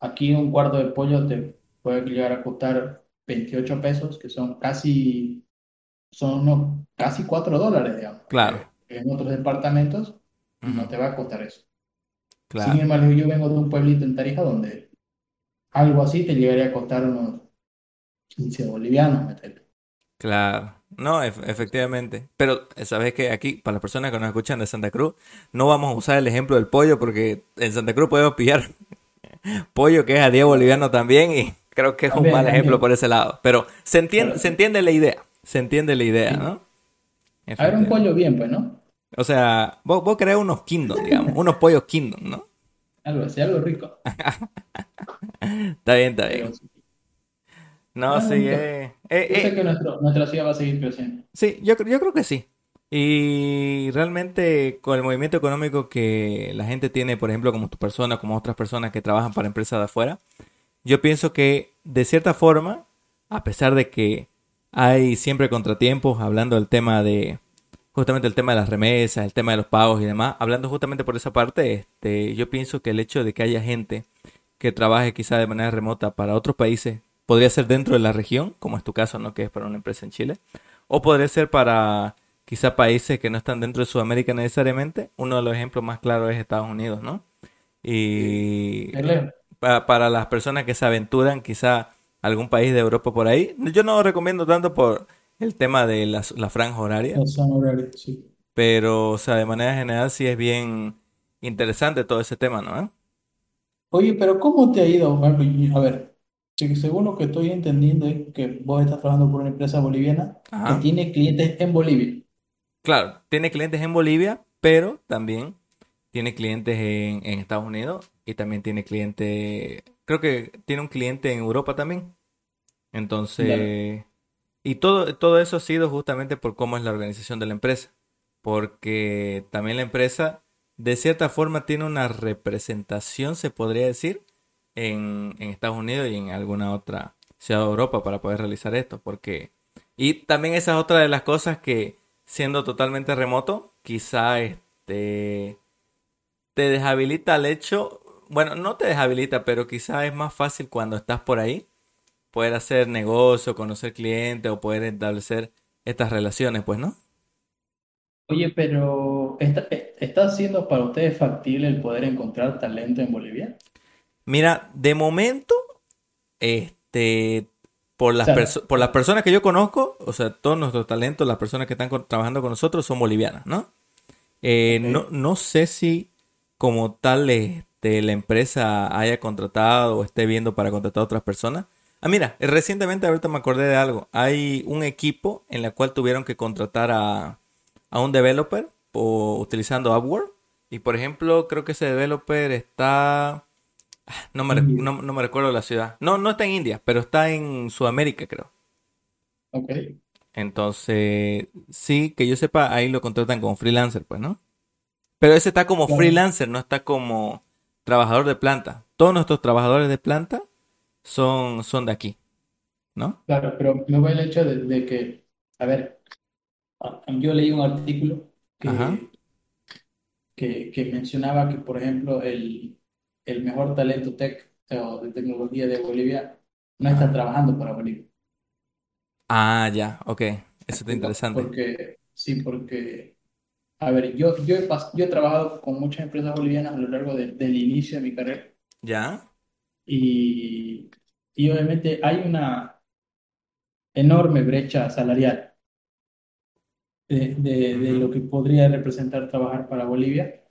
aquí un cuarto de pollo te puede llegar a costar 28 pesos, que son casi, son unos casi 4 dólares, digamos. Claro. En otros departamentos no te va a costar eso. Sin Claro. embargo, yo vengo de un pueblito en Tarija donde algo así te llegaría a costar unos 15 bolivianos, metele. Claro. No, ef- efectivamente. Pero eh, sabes que aquí, para las personas que nos escuchan de Santa Cruz, no vamos a usar el ejemplo del pollo porque en Santa Cruz podemos pillar pollo que es a 10 bolivianos también y creo que es un mal ejemplo también. por ese lado. Pero se entiende, Pero- se entiende la idea. Se entiende la idea, Sí. ¿no? A ver, un pollo bien, pues, ¿no? O sea, vos, vos creás unos Kingdom, digamos, unos pollos Kingdom, ¿no? Algo así, algo rico. Está bien, está bien. No, Ah, sí, eh, eh, Yo sé eh, que nuestro, nuestra ciudad va a seguir creciendo. sí, yo, yo creo que sí. Y realmente con el movimiento económico que la gente tiene, por ejemplo, como tu persona, como otras personas que trabajan para empresas de afuera, yo pienso que de cierta forma, a pesar de que hay siempre contratiempos, hablando del tema de, justamente el tema de las remesas, el tema de los pagos y demás, hablando justamente por esa parte, este, yo pienso que el hecho de que haya gente que trabaje quizá de manera remota para otros países, podría ser dentro de la región, como es tu caso, ¿no? Que es para una empresa en Chile, o podría ser para quizá países que no están dentro de Sudamérica necesariamente. Uno de los ejemplos más claros es Estados Unidos, ¿no? Y Dale. pa- para las personas que se aventuran quizá a algún país de Europa por ahí, yo no lo recomiendo tanto por el tema de la, la franja horaria, Los honorarios, sí. pero, o sea, de manera general sí es bien interesante todo ese tema, ¿no? ¿Eh? Oye, pero ¿cómo te ha ido? A ver, según lo que estoy entendiendo es que vos estás trabajando por una empresa boliviana que tiene clientes en Bolivia. Claro, tiene clientes en Bolivia, pero también tiene clientes en, en Estados Unidos y también tiene cliente, creo que tiene un cliente en Europa también. Entonces, y todo, todo eso ha sido justamente por cómo es la organización de la empresa, porque también la empresa de cierta forma tiene una representación, se podría decir, en, en Estados Unidos y en alguna otra ciudad de Europa para poder realizar esto, porque, y también esa es otra de las cosas que siendo totalmente remoto, quizá este te deshabilita el hecho, bueno, no te deshabilita, pero quizá es más fácil cuando estás por ahí poder hacer negocio, conocer clientes o poder establecer estas relaciones, pues, ¿no? Oye, pero ¿está, está siendo para ustedes factible el poder encontrar talento en Bolivia? Mira, de momento, este, por O las, sea, por las personas que yo conozco, o sea, todos nuestros talentos, las personas que están con- trabajando con nosotros son bolivianas, ¿no? Eh, no, no sé si como tal este, la empresa haya contratado o esté viendo para contratar a otras personas. Ah, mira, recientemente ahorita me acordé de algo. Hay un equipo en la cual tuvieron que contratar a, a un developer o, utilizando Upwork. Y por ejemplo, creo que ese developer está... No me, no, no me recuerdo la ciudad. No, no está en India, pero está en Sudamérica, creo. Ok. Entonces, sí, que yo sepa, ahí lo contratan como freelancer, pues, ¿no? Pero ese está como freelancer, no está como trabajador de planta. Todos nuestros trabajadores de planta son, son de aquí, ¿no? Claro, pero me voy al hecho de, de que, a ver, yo leí un artículo que, que, que mencionaba que, por ejemplo, el, el mejor talento tech o de tecnología de Bolivia no está trabajando para Bolivia. Ah, ya, ok. Eso está interesante. Porque, sí, porque, a ver, yo, yo, he, yo he trabajado con muchas empresas bolivianas a lo largo de- del inicio de mi carrera ¿Ya? y, y obviamente hay una enorme brecha salarial de, de, de lo que podría representar trabajar para Bolivia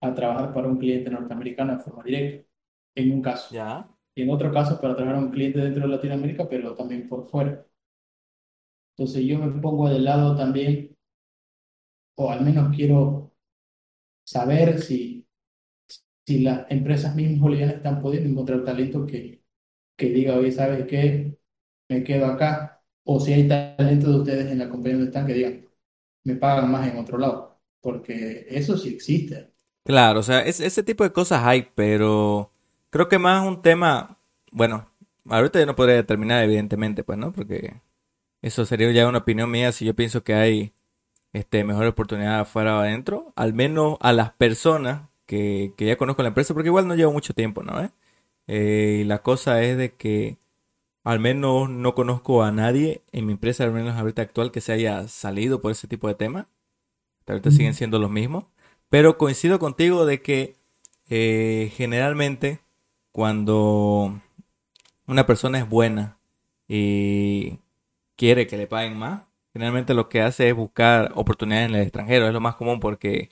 a trabajar para un cliente norteamericano de forma directa, en un caso. ¿Ya? Y en otro caso, para trabajar a un cliente dentro de Latinoamérica, pero también por fuera. Entonces yo me pongo de lado también, o al menos quiero saber si, si las empresas mismas bolivianas están pudiendo encontrar talento que, que diga, oye, ¿sabes qué? Me quedo acá. O si hay talento de ustedes en la compañía donde están que digan, me pagan más en otro lado. Porque eso sí existe. Claro, o sea, es- ese tipo de cosas hay, pero creo que más un tema, bueno, ahorita yo no podría determinar evidentemente, pues, ¿no? Porque eso sería ya una opinión mía si yo pienso que hay este, mejor oportunidad afuera o adentro, al menos a las personas que, que ya conozco la empresa, porque igual no llevo mucho tiempo, ¿no? ¿Eh? Eh, y la cosa es de que al menos no conozco a nadie en mi empresa, al menos ahorita actual, que se haya salido por ese tipo de temas. Ahorita siguen siendo los mismos. Pero coincido contigo de que eh, generalmente cuando una persona es buena y quiere que le paguen más, generalmente lo que hace es buscar oportunidades en el extranjero. Es lo más común porque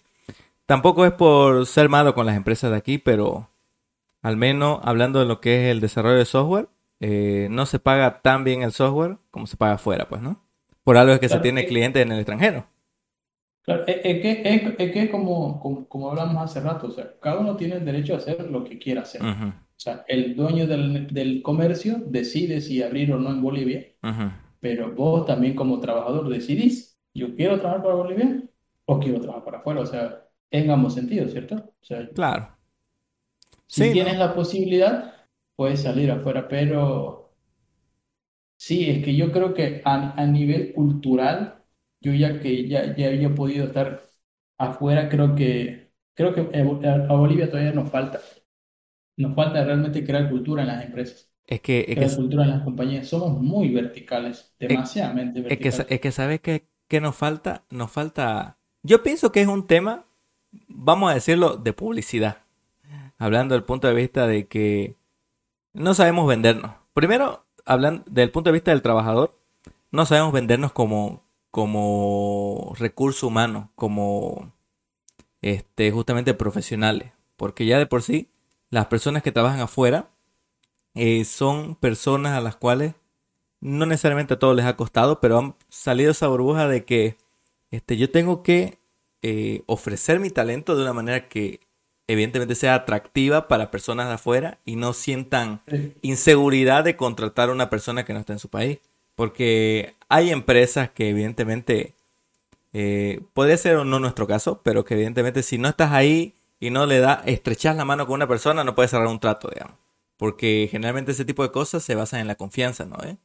tampoco es por ser malo con las empresas de aquí, pero al menos hablando de lo que es el desarrollo de software, eh, no se paga tan bien el software como se paga afuera, pues, ¿no? Por algo es que se Claro, tiene eh, clientes en el extranjero. claro, es, que, es, es que como, como, como hablamos hace rato, o sea, cada uno tiene el derecho a hacer lo que quiera hacer. Ujú. O sea, el dueño del, del comercio decide si abrir o no en Bolivia, Ujú. pero vos también como trabajador decidís, yo quiero trabajar para Bolivia o quiero trabajar para afuera. O sea, en ambos sentidos, ¿cierto? O sea, Claro. Si Sí, tienes ¿no? la posibilidad, puedes salir afuera, pero sí, es que yo creo que a, a nivel cultural, yo ya que ya, ya había podido estar afuera, creo que, creo que a Bolivia todavía nos falta. Nos falta realmente crear cultura en las empresas, Es que, es crear que, cultura en las compañías. Somos muy verticales, es, demasiadamente es que, verticales. es que ¿sabes qué, qué nos falta? Nos falta... Yo pienso que es un tema, vamos a decirlo, de publicidad. Hablando del punto de vista de que no sabemos vendernos. Primero, hablando del punto de vista del trabajador, no sabemos vendernos como, como recurso humano, como este, justamente profesionales. Porque ya de por sí, las personas que trabajan afuera eh, son personas a las cuales no necesariamente a todos les ha costado, pero han salido esa burbuja de que este, yo tengo que eh, ofrecer mi talento de una manera que evidentemente sea atractiva para personas de afuera y no sientan inseguridad de contratar a una persona que no está en su país. Porque hay empresas que evidentemente, eh, podría ser o no nuestro caso, pero que evidentemente si no estás ahí y no le da, estrechas la mano con una persona, no puedes cerrar un trato, digamos. Porque generalmente ese tipo de cosas se basan en la confianza, ¿no? ¿Eh?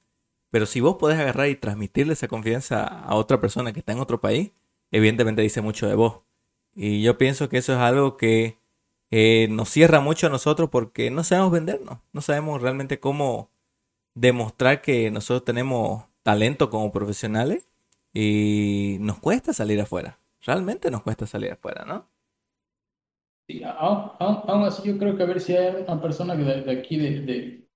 Pero si vos podés agarrar y transmitirle esa confianza a otra persona que está en otro país, evidentemente dice mucho de vos. Y yo pienso que eso es algo que eh, nos cierra mucho a nosotros porque no sabemos vendernos, no sabemos realmente cómo demostrar que nosotros tenemos talento como profesionales y nos cuesta salir afuera. Realmente nos cuesta salir afuera, ¿no? sí, aún, así yo creo que a ver si hay una persona de, de aquí de, de,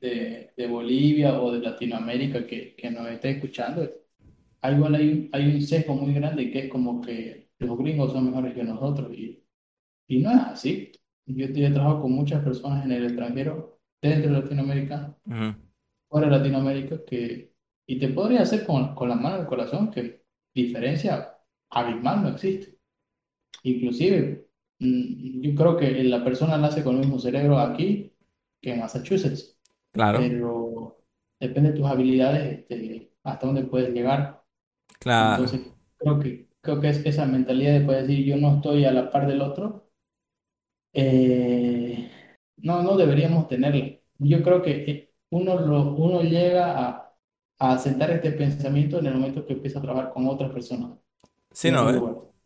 de, de, Bolivia o de Latinoamérica que, que nos esté escuchando, igual hay, hay un sesgo muy grande que es como que los gringos son mejores que nosotros y, y no es así. Yo, he trabajado con muchas personas en el extranjero, dentro de Latinoamérica, Ujú. fuera de Latinoamérica, que, y te podría hacer con, con la mano en el corazón que diferencia abismal no existe. Inclusive, mm, yo creo que la persona nace con el mismo cerebro aquí que en Massachusetts, Claro, pero depende de tus habilidades, este, hasta dónde puedes llegar. claro. Entonces, creo que, creo que es esa mentalidad de poder decir yo no estoy a la par del otro, eh, no, no deberíamos tenerla. Yo creo que eh, uno, lo, uno llega a, a asentar este pensamiento en el momento que empieza a trabajar con otras personas Sí, no, ¿eh?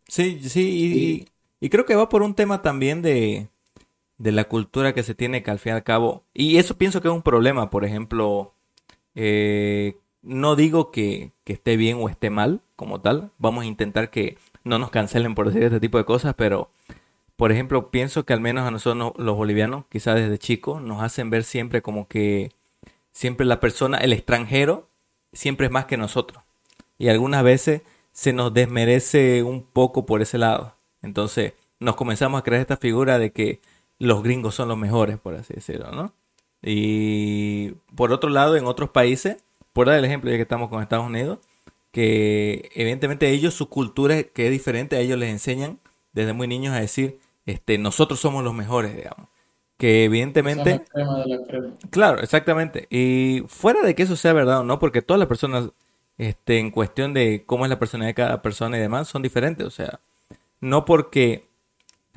Sí, sí, Sí, y, y creo que va por un tema también de, de la cultura que se tiene que al fin y al cabo, y eso pienso que es un problema, por ejemplo, eh, no digo que, que esté bien o esté mal como tal, vamos a intentar que no nos cancelen por decir este tipo de cosas, pero por ejemplo, pienso que al menos a nosotros no- los bolivianos, quizás desde chicos, nos hacen ver siempre como que siempre la persona, el extranjero, siempre es más que nosotros. Y algunas veces se nos desmerece un poco por ese lado. Entonces nos comenzamos a crear esta figura de que los gringos son los mejores, por así decirlo, ¿no? Y por otro lado, en otros países, por dar el ejemplo, ya que estamos con Estados Unidos, que evidentemente ellos, su cultura que es diferente, a ellos les enseñan desde muy niños a decir, este, nosotros somos los mejores, digamos. Que la evidentemente crema de la crema. Claro, exactamente. Y fuera de que eso sea verdad o no, porque todas las personas, este, en cuestión de cómo es la personalidad de cada persona y demás, son diferentes. O sea, no porque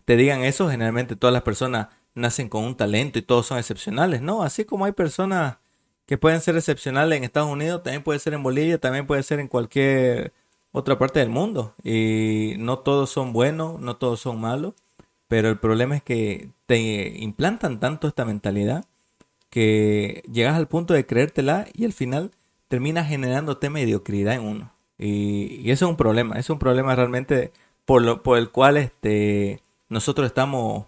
te digan eso, generalmente todas las personas nacen con un talento y todos son excepcionales, ¿no? Así como hay personas que pueden ser excepcionales en Estados Unidos, también puede ser en Bolivia, también puede ser en cualquier otra parte del mundo. Y no todos son buenos, no todos son malos, pero el problema es que te implantan tanto esta mentalidad que llegas al punto de creértela y al final terminas generándote mediocridad en uno. Y, eso es un problema, es un problema realmente por, lo, por el cual este, nosotros estamos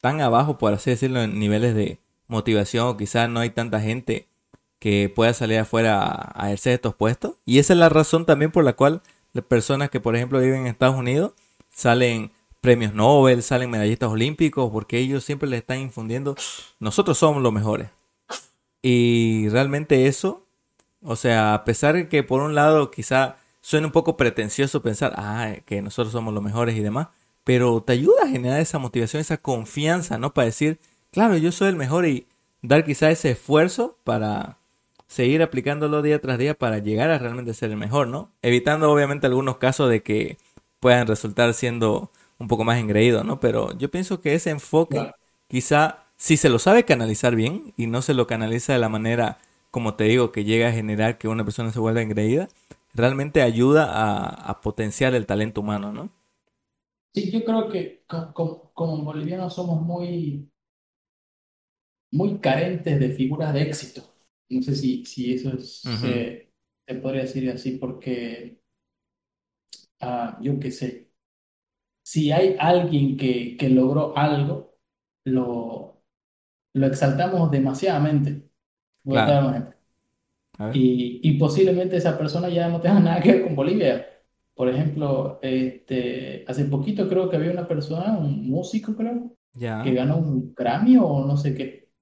tan abajo, por así decirlo, en niveles de motivación, o quizás no hay tanta gente que pueda salir afuera a, a ejercer estos puestos. Y esa es la razón también por la cual las personas que, por ejemplo, viven en Estados Unidos salen premios Nobel, salen medallistas olímpicos, porque ellos siempre les están infundiendo, nosotros somos los mejores. Y realmente eso, o sea, a pesar de que por un lado quizá suene un poco pretencioso pensar, ah, que nosotros somos los mejores y demás, pero te ayuda a generar esa motivación, esa confianza, ¿no? Para decir, claro, yo soy el mejor y dar quizá ese esfuerzo para seguir aplicándolo día tras día para llegar a realmente ser el mejor, ¿no? Evitando obviamente algunos casos de que puedan resultar siendo un poco más engreídos, ¿no? Pero yo pienso que ese enfoque quizá si se lo sabe canalizar bien y no se lo canaliza de la manera, como te digo, que llega a generar que una persona se vuelva engreída, realmente ayuda a, potenciar el talento humano, ¿no? Sí, yo creo que como, bolivianos somos muy, muy carentes de figuras de éxito. No sé si, si eso se, podría decir así, porque ah, yo qué sé, si hay alguien que, que logró algo, lo, lo exaltamos demasiadamente. Voy a dar un ejemplo. Y, y, posiblemente esa persona ya no tenga nada que ver con Bolivia. Por ejemplo, este, hace poquito creo que había una persona, un músico creo, que ganó un Grammy o no sé qué.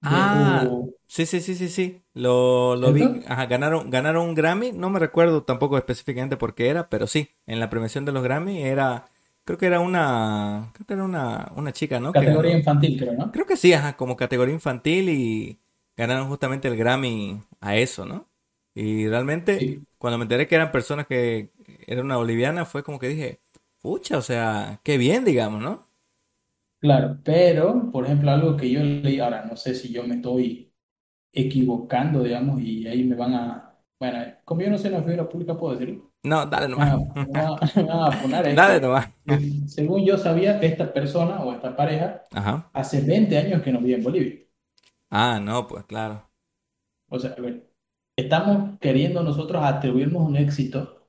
Ah, sí, sí, sí, sí, sí. Lo, lo vi. Ajá, ganaron, ganaron un Grammy. No me recuerdo tampoco específicamente por qué era, pero sí, en la premiación de los Grammy era Creo que era una, creo que era una, una chica, ¿no? Categoría infantil, creo, ¿no? Creo que sí, ajá, como categoría infantil y ganaron justamente el Grammy a eso, ¿no? Y realmente, cuando me enteré que eran personas que era una boliviana, fue como que dije, pucha, o sea, qué bien, digamos, ¿no? Claro, pero, por ejemplo, algo que yo leí, ahora no sé si yo me estoy equivocando, digamos, y ahí me van a, bueno, como yo no sé la figura pública, puedo decirlo. No, dale nomás. Dale nomás. Según yo sabía, esta persona o esta pareja hace 20 años que no vive en Bolivia. Ah, no, pues claro. O sea, a ver, estamos queriendo nosotros atribuirnos un éxito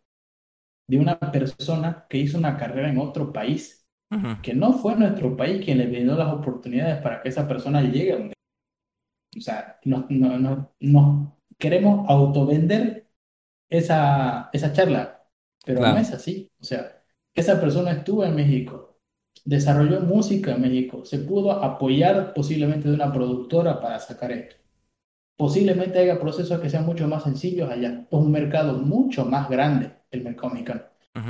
de una persona que hizo una carrera en otro país, que no fue nuestro país quien le brindó las oportunidades para que esa persona llegue a donde. O sea, nos, no, no, queremos autovender esa, esa charla, pero no es así. O sea, esa persona estuvo en México, desarrolló música en México, se pudo apoyar posiblemente de una productora para sacar esto. Posiblemente haya procesos que sean mucho más sencillos allá. Es un mercado mucho más grande el mercado mexicano.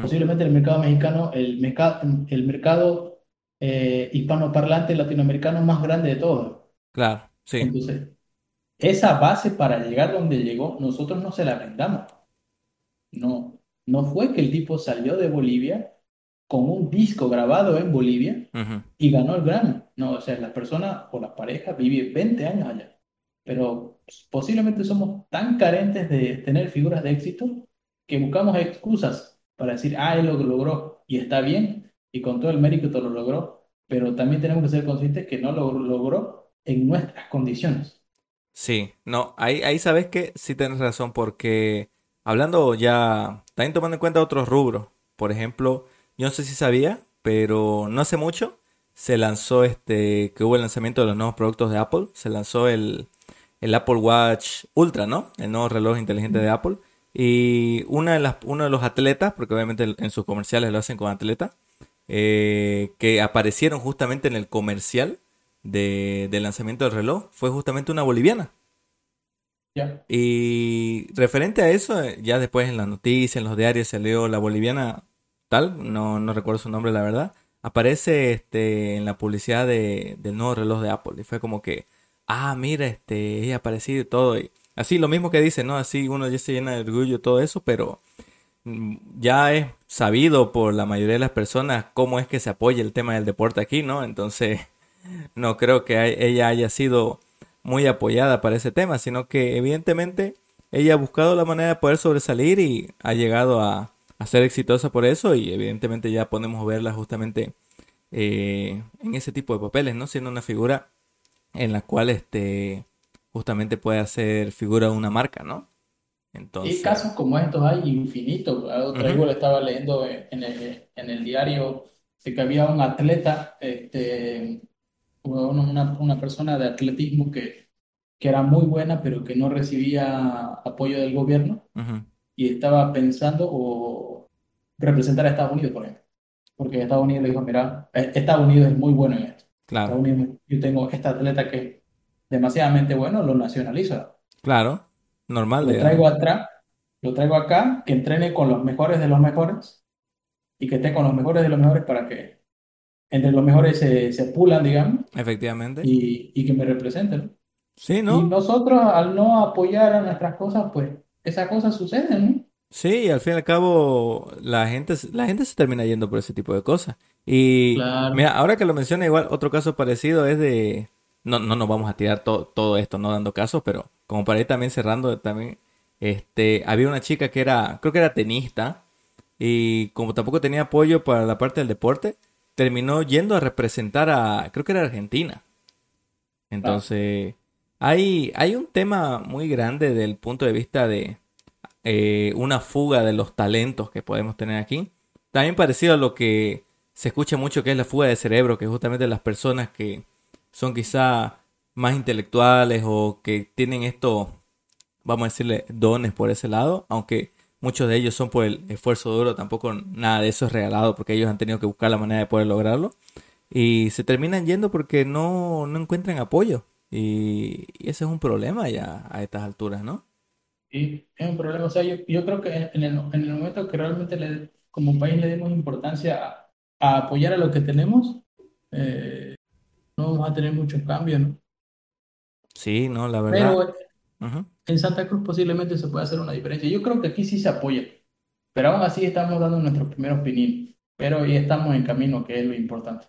Posiblemente el mercado mexicano, el, mercado, el mercado eh, hispanoparlante latinoamericano más grande de todos. Claro, sí. Entonces, esa base para llegar donde llegó, nosotros no se la vendamos. No, no fue que el tipo salió de Bolivia con un disco grabado en Bolivia y ganó el Grammy. No, o sea, la persona o la pareja vive 20 años allá. Pero posiblemente somos tan carentes de tener figuras de éxito que buscamos excusas para decir, ah, él lo logró y está bien y con todo el mérito lo logró, pero también tenemos que ser conscientes que no lo logró en nuestras condiciones. Sí, no, ahí, ahí sabes que sí tienes razón porque Hablando ya, también tomando en cuenta otros rubros. Por ejemplo, yo no sé si sabía, pero no hace mucho se lanzó este, que hubo el lanzamiento de los nuevos productos de Apple. Se lanzó el, Apple Watch Ultra, ¿no? El nuevo reloj inteligente de Apple. Y una de las, uno de los atletas, porque obviamente en sus comerciales lo hacen con atletas, eh, que aparecieron justamente en el comercial de, del lanzamiento del reloj, fue justamente una boliviana. Y referente a eso, eh, ya después en las noticias, en los diarios salió la boliviana tal, no, no recuerdo su nombre la verdad, aparece este en la publicidad de, del nuevo reloj de Apple y fue como que, ah, mira, este, ella aparecido y todo. Y así lo mismo que dice, ¿no? Así uno ya se llena de orgullo y todo eso, pero mm, ya es sabido por la mayoría de las personas cómo es que se apoya el tema del deporte aquí, ¿no? Entonces, no creo que ella haya sido muy apoyada para ese tema, sino que evidentemente ella ha buscado la manera de poder sobresalir y ha llegado a, ser exitosa por eso y evidentemente ya podemos verla justamente eh, en ese tipo de papeles, ¿no? Siendo una figura en la cual este justamente puede hacer figura de una marca, ¿no? Entonces... Y casos como estos hay infinitos. Otra vez estaba leyendo en el, en el diario de que había un atleta este, una, una persona de atletismo que, que era muy buena, pero que no recibía apoyo del gobierno y estaba pensando o representar a Estados Unidos, por ejemplo. Porque Estados Unidos le dijo, mira, eh, Estados Unidos es muy bueno en esto. Claro. yo tengo este atleta que es demasiadamente bueno, lo nacionalizo. Claro, normal. Lo traigo atrás, lo traigo acá, que entrene con los mejores de los mejores y que esté con los mejores de los mejores para que entre los mejores se, se pulan, digamos, Efectivamente. y, y que me representen. Sí, Y ¿no? nosotros, al no apoyar a nuestras cosas, pues esas cosas suceden, ¿no? Sí, y al fin y al cabo la gente, se- la gente se termina yendo por ese tipo de cosas. Y Claro. mira, ahora que lo menciona, igual otro caso parecido es de... No, no nos vamos a tirar to- todo esto, no dando casos, pero como para ir también cerrando, también, este, había una chica que era, creo que era tenista, y como tampoco tenía apoyo para la parte del deporte, terminó yendo a representar a, creo que era Argentina. Entonces, hay, hay un tema muy grande del punto de vista de eh, una fuga de los talentos que podemos tener aquí. También parecido a lo que se escucha mucho que es la fuga de cerebro, que justamente las personas que son quizá más intelectuales o que tienen esto, vamos a decirle, dones por ese lado, aunque muchos de ellos son por el esfuerzo duro, tampoco nada de eso es regalado porque ellos han tenido que buscar la manera de poder lograrlo y se terminan yendo porque no, no encuentran apoyo. Y, y ese es un problema ya a estas alturas, ¿no? y es un problema. O sea, yo, yo creo que en el, en el momento que realmente le, como país le demos importancia a, a apoyar a lo que tenemos, eh, no vamos a tener muchos cambios, ¿no? Sí, no, la verdad. Pero ujú. En Santa Cruz posiblemente se pueda hacer una diferencia. Yo creo que aquí sí se apoya, pero aún así estamos dando nuestros primeros pininos. Pero ya estamos en camino, que es lo importante.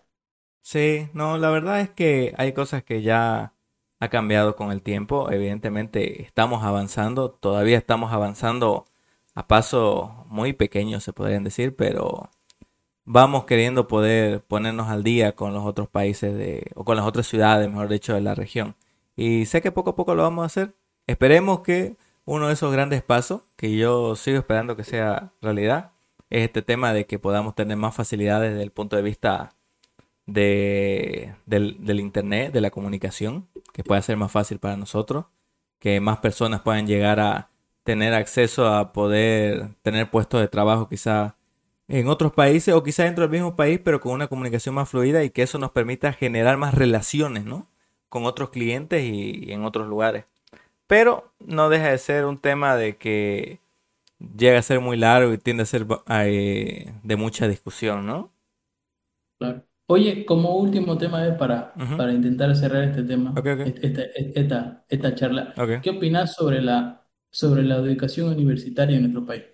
Sí, no, la verdad es que hay cosas que ya ha cambiado con el tiempo. Evidentemente estamos avanzando, todavía estamos avanzando a paso muy pequeño, se podrían decir, pero vamos queriendo poder ponernos al día con los otros países de, o con las otras ciudades, mejor dicho, de la región. Y sé que poco a poco lo vamos a hacer. Esperemos que uno de esos grandes pasos, que yo sigo esperando que sea realidad, es este tema de que podamos tener más facilidades desde el punto de vista de, del, internet, de la comunicación, que pueda ser más fácil para nosotros, que más personas puedan llegar a tener acceso a poder tener puestos de trabajo quizá en otros países o quizá dentro del mismo país, pero con una comunicación más fluida y que eso nos permita generar más relaciones, ¿no? Con otros clientes y en otros lugares. Pero no deja de ser un tema de que llega a ser muy largo y tiende a ser eh, de mucha discusión, ¿no? Claro. Oye, como último tema eh, para, para intentar cerrar este tema, ok, este- esta, esta, esta charla. ¿qué opinas sobre la, sobre la educación universitaria en nuestro país?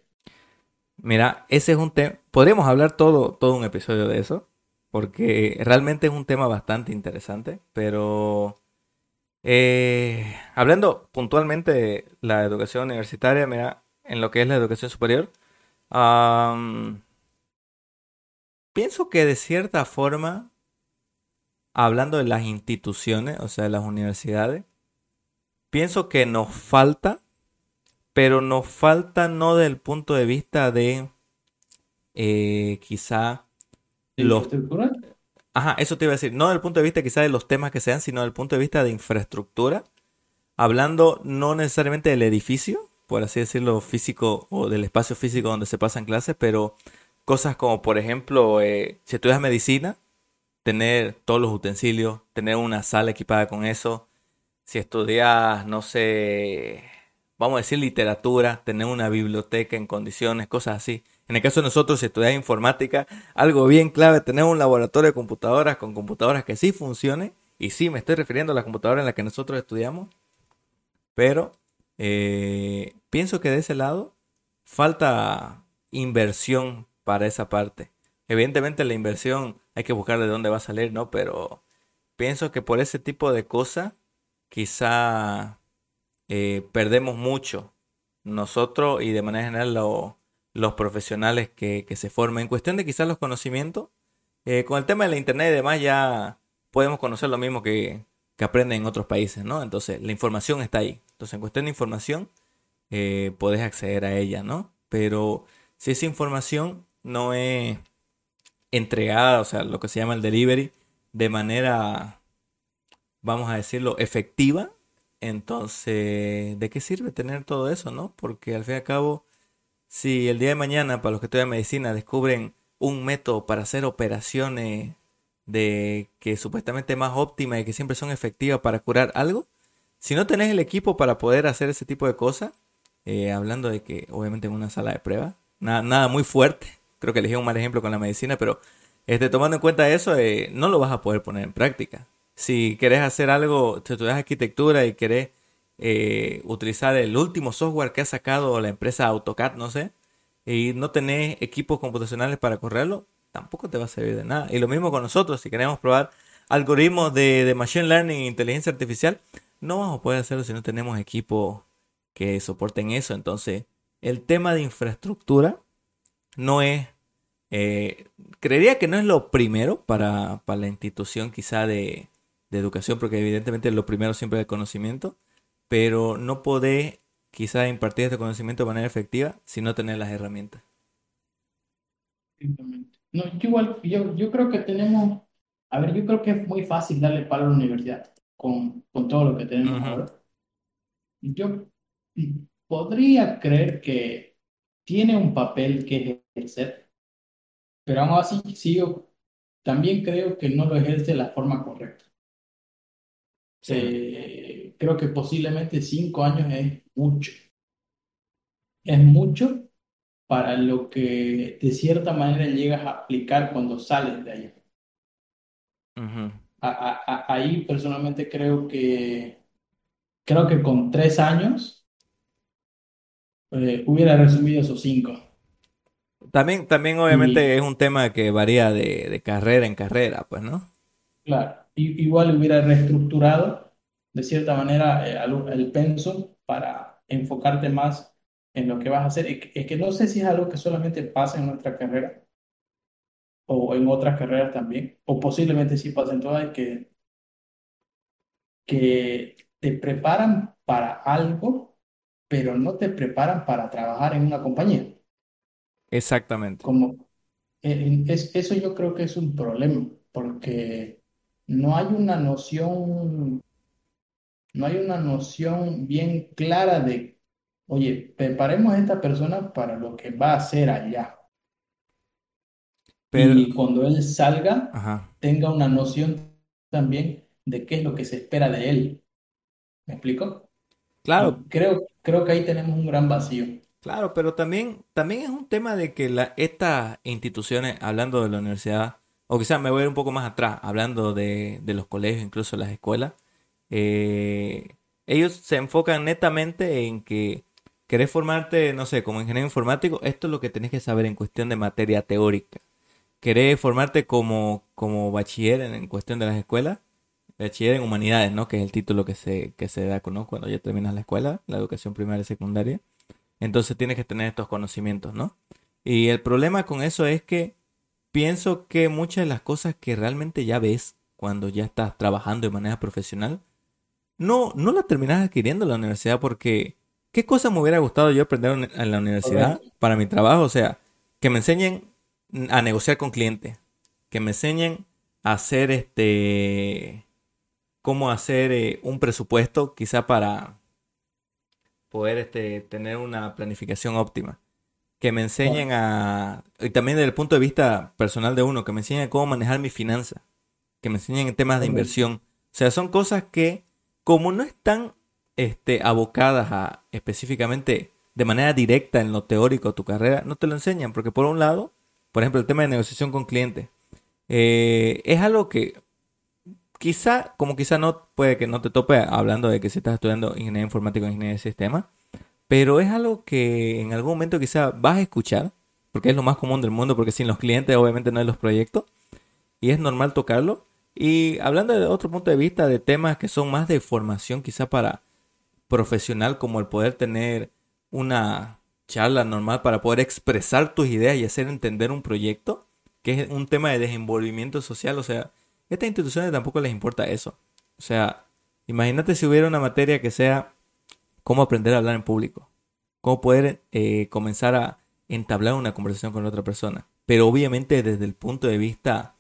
Mira, ese es un tema, podríamos hablar todo, todo un episodio de eso, porque realmente es un tema bastante interesante, pero eh, hablando puntualmente de la educación universitaria, mira, en lo que es la educación superior, pienso que de cierta forma, hablando de las instituciones, o sea, de las universidades, pienso que nos falta, pero nos falta no del punto de vista de eh, quizá ¿De los... Ajá, eso te iba a decir, no del punto de vista quizá de los temas que sean, sino del punto de vista de infraestructura, hablando no necesariamente del edificio, por así decirlo, físico o del espacio físico donde se pasan clases, pero cosas como, por ejemplo, eh, si estudias medicina, tener todos los utensilios, tener una sala equipada con eso, si estudias, no sé, vamos a decir literatura, tener una biblioteca en condiciones, cosas así. En el caso de nosotros, si informática, algo bien clave, tener un laboratorio de computadoras con computadoras que sí funcionen. Y sí, me estoy refiriendo a la computadora en la que nosotros estudiamos, pero eh, pienso que de ese lado falta inversión para esa parte. Evidentemente la inversión hay que buscar de dónde va a salir, ¿no? Pero pienso que por ese tipo de cosas quizá eh, perdemos mucho nosotros y de manera general lo- los profesionales que, se formen. En cuestión de quizás los conocimientos, eh, con el tema de la internet y demás ya podemos conocer lo mismo que, que aprenden en otros países, ¿no? Entonces la información está ahí. Entonces en cuestión de información eh, podés acceder a ella, ¿no? Pero si esa información no es entregada, o sea, lo que se llama el delivery, de manera vamos a decirlo, efectiva, entonces, ¿de qué sirve tener todo eso, no? Porque al fin y al cabo, si el día de mañana, para los que estudian medicina, descubren un método para hacer operaciones de que supuestamente es más óptima y que siempre son efectivas para curar algo, si no tenés el equipo para poder hacer ese tipo de cosas, eh, hablando de que obviamente en una sala de prueba, nada, nada muy fuerte, creo que elegí un mal ejemplo con la medicina, pero este, tomando en cuenta eso, eh, no lo vas a poder poner en práctica. Si querés hacer algo, si estudias arquitectura y querés eh, utilizar el último software que ha sacado la empresa AutoCAD, no sé, y no tenés equipos computacionales para correrlo, tampoco te va a servir de nada. Y lo mismo con nosotros, si queremos probar algoritmos de, Machine Learning e inteligencia artificial, no vamos a poder hacerlo si no tenemos equipos que soporten eso. Entonces, el tema de infraestructura no es, eh, creería que no es lo primero para, la institución quizá de, educación, porque evidentemente lo primero siempre es el conocimiento, pero no podés quizá impartir este conocimiento de manera efectiva si no tenés las herramientas. No, yo igual, yo, yo creo que tenemos, a ver, yo creo que es muy fácil darle palo a la universidad con, con todo lo que tenemos ahora. Yo podría creer que tiene un papel que ejercer, pero aún así sigo, también creo que no lo ejerce de la forma correcta. Eh, creo que posiblemente cinco años es mucho. Es mucho para lo que de cierta manera llegas a aplicar cuando sales de ahí. ahí personalmente creo que creo que con tres años eh, hubiera resumido esos cinco. También, también obviamente es un tema que varía de, carrera en carrera, pues, ¿no? Claro, igual hubiera reestructurado de cierta manera eh, el pensum para enfocarte más en lo que vas a hacer. Es que no sé si es algo que solamente pasa en nuestra carrera o en otras carreras también, o posiblemente sí pasa en todas, que, que te preparan para algo pero no te preparan para trabajar en una compañía. Exactamente. Como, eh, es, eso yo creo que es un problema, porque no hay una noción, no hay una noción bien clara de, oye, preparemos a esta persona para lo que va a hacer allá. y cuando él salga, tenga una noción también de qué es lo que se espera de él. ¿Me explico? Claro. creo, creo que ahí tenemos un gran vacío. Claro, pero también, también es un tema de que la, estas instituciones, hablando de la universidad, o quizás me voy a ir un poco más atrás, hablando de, los colegios, incluso las escuelas, eh, ellos se enfocan netamente en que querés formarte, no sé, como ingeniero informático, esto es lo que tenés que saber en cuestión de materia teórica. Querés formarte como, como bachiller en cuestión de las escuelas, bachiller en humanidades, ¿no? Que es el título que se, que se da, ¿no? Cuando ya terminas la escuela, la educación primaria y secundaria. Entonces tienes que tener estos conocimientos, ¿no? Y el problema con eso es que pienso que muchas de las cosas que realmente ya ves cuando ya estás trabajando de manera profesional, no, no las terminas adquiriendo en la universidad porque ¿qué cosa me hubiera gustado yo aprender en la universidad para mi trabajo? O sea, que me enseñen a negociar con clientes, que me enseñen a hacer este cómo hacer eh, un presupuesto quizá para poder este, tener una planificación óptima. Que me enseñen a, y también desde el punto de vista personal de uno, que me enseñen cómo manejar mi finanza, que me enseñen en temas de inversión. O sea, son cosas que como no están este, abocadas a específicamente de manera directa en lo teórico tu carrera, no te lo enseñan, porque por un lado, por ejemplo, el tema de negociación con clientes, eh, es algo que quizá, como quizá no, puede que no te tope hablando de que si estás estudiando ingeniería informática o ingeniería de sistemas, pero es algo que en algún momento quizá vas a escuchar, porque es lo más común del mundo, porque sin los clientes obviamente no hay los proyectos, y es normal tocarlo. Y hablando de otro punto de vista, de temas que son más de formación quizá para profesional, como el poder tener una charla normal para poder expresar tus ideas y hacer entender un proyecto, que es un tema de desenvolvimiento social, o sea, estas instituciones tampoco les importa eso. O sea, imagínate si hubiera una materia que sea cómo aprender a hablar en público, cómo poder eh, comenzar a entablar una conversación con otra persona. Pero obviamente desde el punto de vista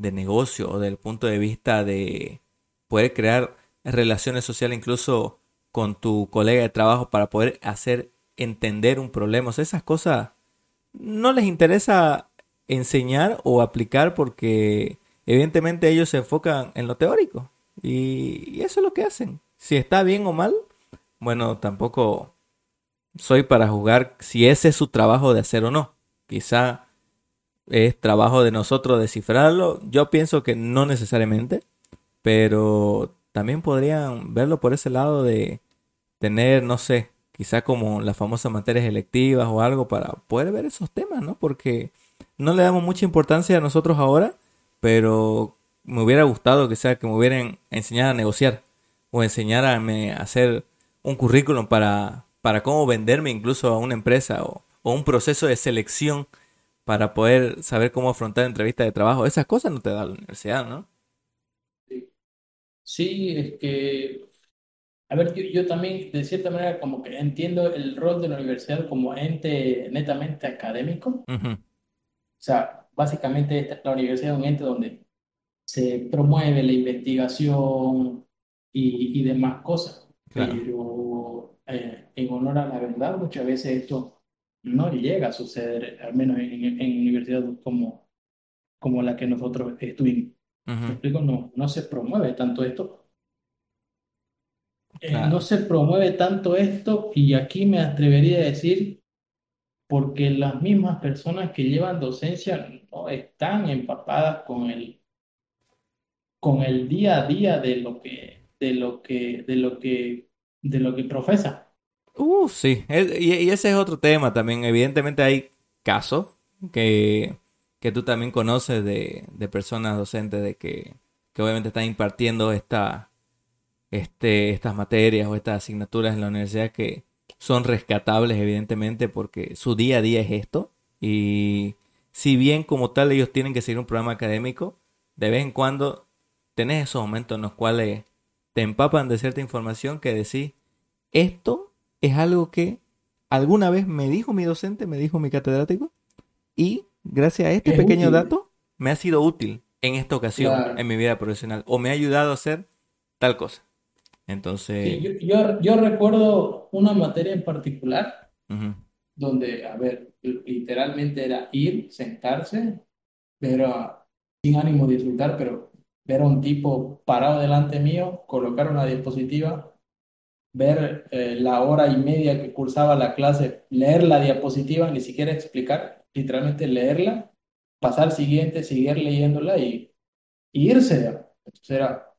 de negocio o desde el punto de vista de poder crear relaciones sociales incluso con tu colega de trabajo para poder hacer entender un problema. Esas cosas no les interesa enseñar o aplicar porque Evidentemente ellos se enfocan en lo teórico y, eso es lo que hacen. Si está bien o mal, bueno, tampoco soy para jugar si ese es su trabajo de hacer o no. Quizá es trabajo de nosotros descifrarlo. Yo pienso que no necesariamente, pero también podrían verlo por ese lado de tener, no sé, quizá como las famosas materias electivas o algo para poder ver esos temas, ¿no? Porque no le damos mucha importancia a nosotros ahora, pero me hubiera gustado que sea que me hubieran enseñado a negociar o enseñarme a hacer un currículum para, para cómo venderme incluso a una empresa o un proceso de selección para poder saber cómo afrontar entrevistas de trabajo. Esas cosas no te da la universidad, ¿no? Sí, es que, a ver, yo, yo también de cierta manera como que entiendo el rol de la universidad como ente netamente académico. Ujú, O sea, básicamente la universidad es un ente donde se promueve la investigación y, y demás cosas, Claro. pero eh, en honor a la verdad, muchas veces esto no llega a suceder, al menos en, en universidades como, como la que nosotros estuvimos. ¿Me ujú, explico? No, no se promueve tanto esto. Eh, no se promueve tanto esto y aquí me atrevería a decir porque las mismas personas que llevan docencia no están empapadas con el, con el día a día de lo que, de lo que, de lo que, de lo que profesa. Uh, sí, y, y ese es otro tema también. Evidentemente hay casos que, que tú también conoces de, de personas docentes de que, que obviamente están impartiendo esta, este, estas materias o estas asignaturas en la universidad que son rescatables, evidentemente, porque su día a día es esto. Y si bien como tal ellos tienen que seguir un programa académico, de vez en cuando tenés esos momentos en los cuales te empapan de cierta información que decís, esto es algo que alguna vez me dijo mi docente, me dijo mi catedrático, y gracias a este Es pequeño útil. dato me ha sido útil en esta ocasión, Claro. en mi vida profesional, o me ha ayudado a hacer tal cosa. Sí, Entonces, yo, yo, yo recuerdo una materia en particular donde, a ver, literalmente era ir, sentarse, ver a- sin ánimo de insultar, pero ver a un tipo parado delante mío, colocar una diapositiva, ver eh, la hora y media que cursaba la clase, leer la diapositiva, ni siquiera explicar, literalmente leerla, pasar siguiente, seguir leyéndola y, y irse. Entonces era,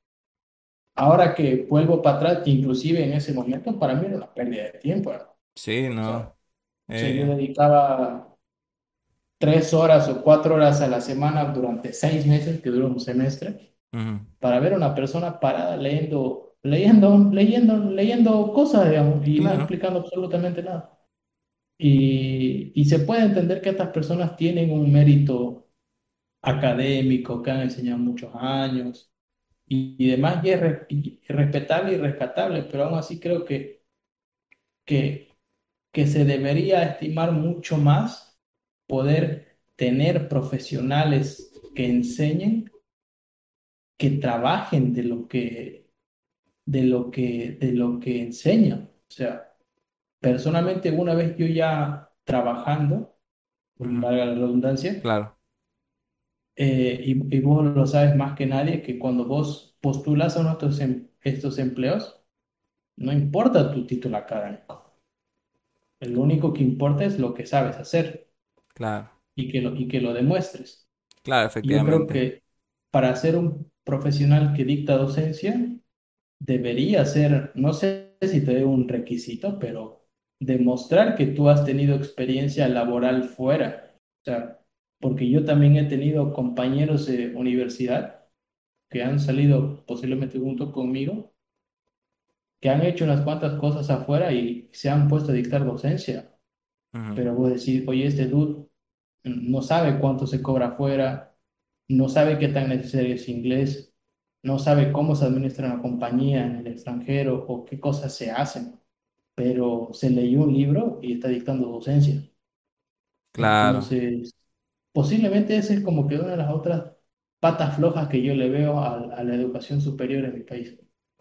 ahora que vuelvo para atrás, inclusive en ese momento, para mí era una pérdida de tiempo. ¿no? sí, no. o sea, yo eh, dedicaba tres horas o cuatro horas a la semana durante seis meses, que dura un semestre, para ver a una persona parada leyendo, leyendo, leyendo, leyendo cosas, digamos, y no claro, explicando absolutamente nada. Y, y se puede entender que estas personas tienen un mérito académico, que han enseñado muchos años y, y demás, y es re- y respetable y rescatable, pero aún así creo que, que, que se debería estimar mucho más poder tener profesionales que enseñen, que trabajen de lo que, de lo que, de lo que enseñan. O sea, personalmente una vez yo ya trabajando, valga la redundancia, claro, eh, y, y vos lo sabes más que nadie, que cuando vos postulas a estos, em- estos empleos, no importa tu título académico. Lo único que importa es lo que sabes hacer claro, y que lo, y que lo demuestres. claro, Y yo creo efectivamente. que para ser un profesional que dicta docencia, debería ser, no sé si te dé un requisito, pero demostrar que tú has tenido experiencia laboral fuera. O sea, porque yo también he tenido compañeros de universidad que han salido posiblemente junto conmigo, que han hecho unas cuantas cosas afuera y se han puesto a dictar docencia. Pero vos decís, oye, este dude no sabe cuánto se cobra afuera, no sabe qué tan necesario es inglés, no sabe cómo se administra una compañía en el extranjero o qué cosas se hacen, pero se leyó un libro y está dictando docencia. Claro, Entonces, posiblemente esa es como que una de las otras patas flojas que yo le veo a, a la educación superior en mi país.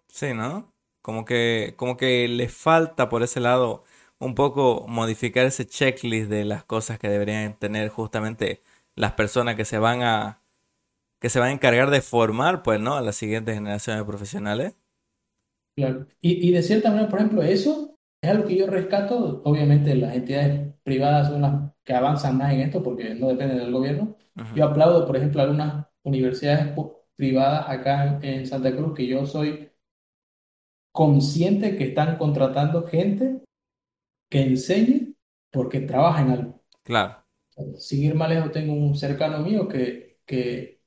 sí, ¿no? Como que, como que le falta por ese lado un poco modificar ese checklist de las cosas que deberían tener justamente las personas que se van a, que se van a encargar de formar, pues, ¿no? A las siguientes generaciones de profesionales. Claro. Y, y de cierta manera, por ejemplo, eso es algo que yo rescato. Obviamente las entidades privadas son las que avanzan más en esto porque no dependen del gobierno. Yo aplaudo, por ejemplo, algunas universidades privadas acá en, en Santa Cruz que yo soy consciente que están contratando gente que enseñe porque trabaja en algo. Claro, Sin ir más lejos, tengo un cercano mío que, que,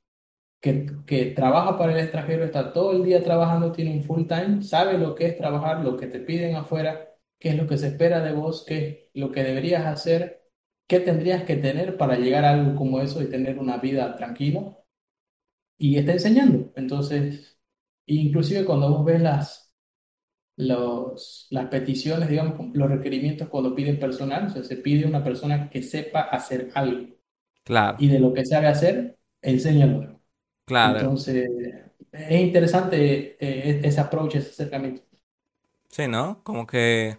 que, que trabaja para el extranjero, está todo el día trabajando, tiene un full time, sabe lo que es trabajar, lo que te piden afuera, qué es lo que se espera de vos, qué es lo que deberías hacer, qué tendrías que tener para llegar a algo como eso y tener una vida tranquila. Y está enseñando. Entonces, inclusive cuando vos ves las los, las peticiones, digamos, los requerimientos cuando piden personal, o sea, se pide una persona que sepa hacer algo claro, y de lo que sabe hacer, enséñalo. Claro. Entonces, es interesante eh, ese approach, ese acercamiento. Sí, ¿no? Como que,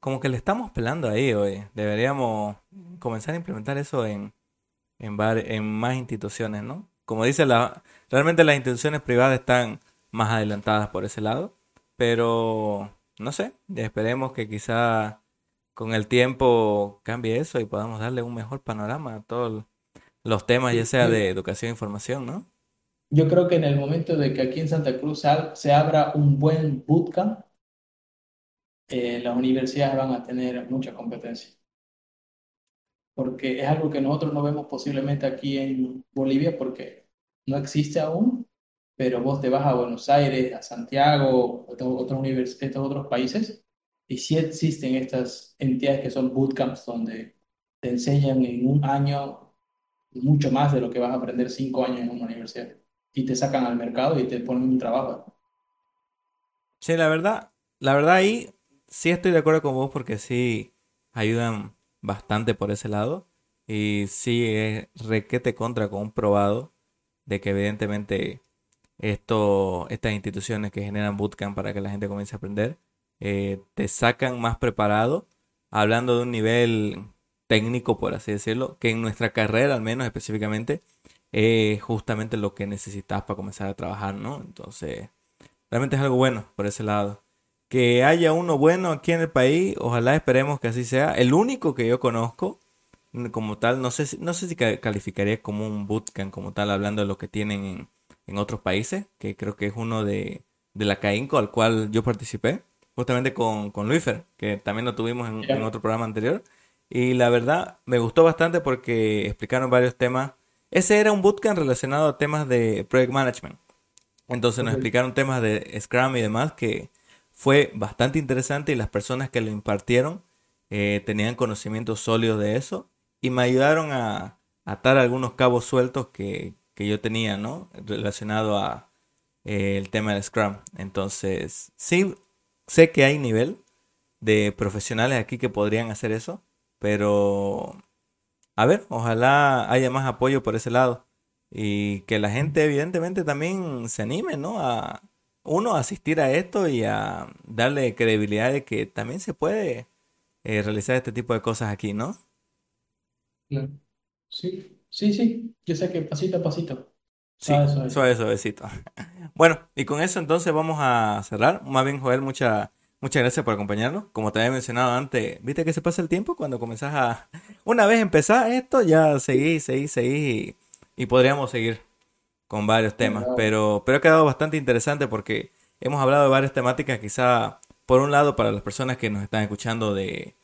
como que le estamos pelando ahí hoy. Deberíamos comenzar a implementar eso en, en, var- en más instituciones, ¿no? Como dice la, realmente las instituciones privadas están más adelantadas por ese lado, pero no sé, esperemos que quizá con el tiempo cambie eso y podamos darle un mejor panorama a todos los temas, ya sea de educación e información, ¿no? Yo creo que en el momento de que aquí en Santa Cruz se, ab- se abra un buen bootcamp, eh, las universidades van a tener mucha competencia. porque es algo que nosotros no vemos posiblemente aquí en Bolivia porque no existe aún, pero vos te vas a Buenos Aires, a Santiago, otros otros univers- estos otros países, y sí existen estas entidades que son bootcamps donde te enseñan en un año mucho más de lo que vas a aprender cinco años en una universidad, y te sacan al mercado y te ponen un trabajo. Sí, la verdad, la verdad ahí sí estoy de acuerdo con vos porque sí ayudan bastante por ese lado y sí es requete contra con un probado de que evidentemente esto, estas instituciones que generan bootcamp para que la gente comience a aprender eh, te sacan más preparado, hablando de un nivel técnico, por así decirlo, que en nuestra carrera, al menos específicamente, es justamente lo que necesitas para comenzar a trabajar, ¿no? Entonces, realmente es algo bueno por ese lado. Que haya uno bueno aquí en el país, ojalá esperemos que así sea. El único que yo conozco mm, como tal, no sé si, no sé si ca- calificaría como un bootcamp como tal, hablando de lo que tienen en, en otros países, que creo que es uno de, de la CAINCO al cual yo participé, justamente con, con Luifer, que también lo tuvimos en, en otro programa anterior. Y la verdad me gustó bastante porque explicaron varios temas. Ese era un bootcamp relacionado a temas de project management. Entonces nos explicaron temas de Scrum y demás que fue bastante interesante y las personas que lo impartieron eh, tenían conocimientos sólidos de eso y me ayudaron a atar algunos cabos sueltos que, que yo tenía, ¿no? Relacionado a eh, el tema del Scrum. Entonces, sí, sé que hay nivel de profesionales aquí que podrían hacer eso, pero a ver, ojalá haya más apoyo por ese lado y que la gente evidentemente también se anime, ¿no? A uno a asistir a esto y a darle credibilidad de que también se puede eh, realizar este tipo de cosas aquí, ¿no? Claro. Sí, sí, sí, yo sé que pasito a pasito, Sí, suave, suave. suave, suavecito. Bueno, y con eso entonces vamos a cerrar. Más bien, Joel, mucha, muchas gracias por acompañarnos. Como te había mencionado antes, viste que se pasa el tiempo cuando comenzás a... Una vez empezás esto, ya seguís, seguís, seguís y, y podríamos seguir. con varios temas, pero, pero ha quedado bastante interesante porque hemos hablado de varias temáticas, quizá por un lado para las personas que nos están escuchando de,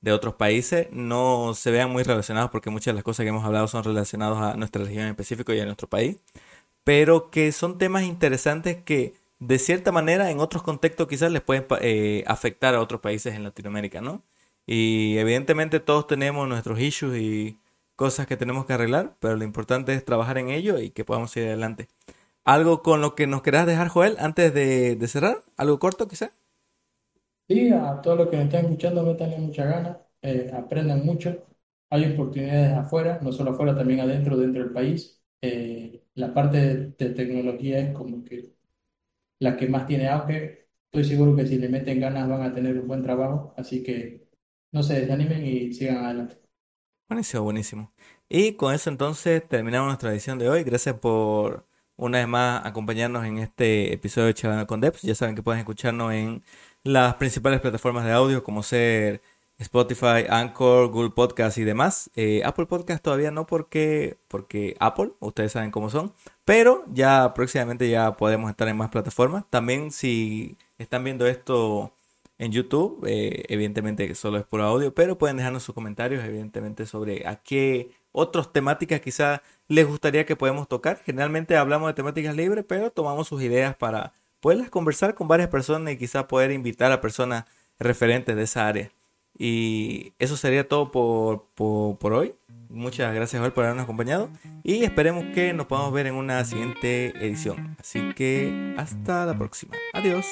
de otros países no se vean muy relacionados porque muchas de las cosas que hemos hablado son relacionadas a nuestra región en específico y a nuestro país, pero que son temas interesantes que de cierta manera en otros contextos quizás les pueden eh, afectar a otros países en Latinoamérica, ¿no? Y evidentemente todos tenemos nuestros issues y cosas que tenemos que arreglar, pero lo importante es trabajar en ello y que podamos ir adelante. ¿Algo con lo que nos querás dejar, Joel, antes de, cerrar? ¿Algo corto quizá? Sí, a todos los que me están escuchando, métanle muchas ganas, eh, aprendan mucho. Hay oportunidades afuera, no solo afuera, también adentro, dentro del país. Eh, la parte de tecnología es como que la que más tiene auge. Estoy seguro que si le meten ganas van a tener un buen trabajo, así que no se desanimen y sigan adelante. Buenísimo, buenísimo. Y con eso entonces terminamos nuestra edición de hoy. Gracias por una vez más acompañarnos en este episodio de Charlando con Debs. Ya saben que pueden escucharnos en las principales plataformas de audio como ser Spotify, Anchor, Google Podcast y demás. Eh, Apple Podcast todavía no porque, porque Apple, ustedes saben cómo son, pero ya próximamente ya podemos estar en más plataformas. También si están viendo esto en YouTube, eh, evidentemente solo es por audio, pero pueden dejarnos sus comentarios, evidentemente, sobre a qué otras temáticas quizá les gustaría que podamos tocar. Generalmente hablamos de temáticas libres, pero tomamos sus ideas para poderlas conversar con varias personas y quizá poder invitar a personas referentes de esa área. Y eso sería todo por, por, hoy. Muchas gracias por habernos acompañado y esperemos que nos podamos ver en una siguiente edición. Así que hasta la próxima. Adiós.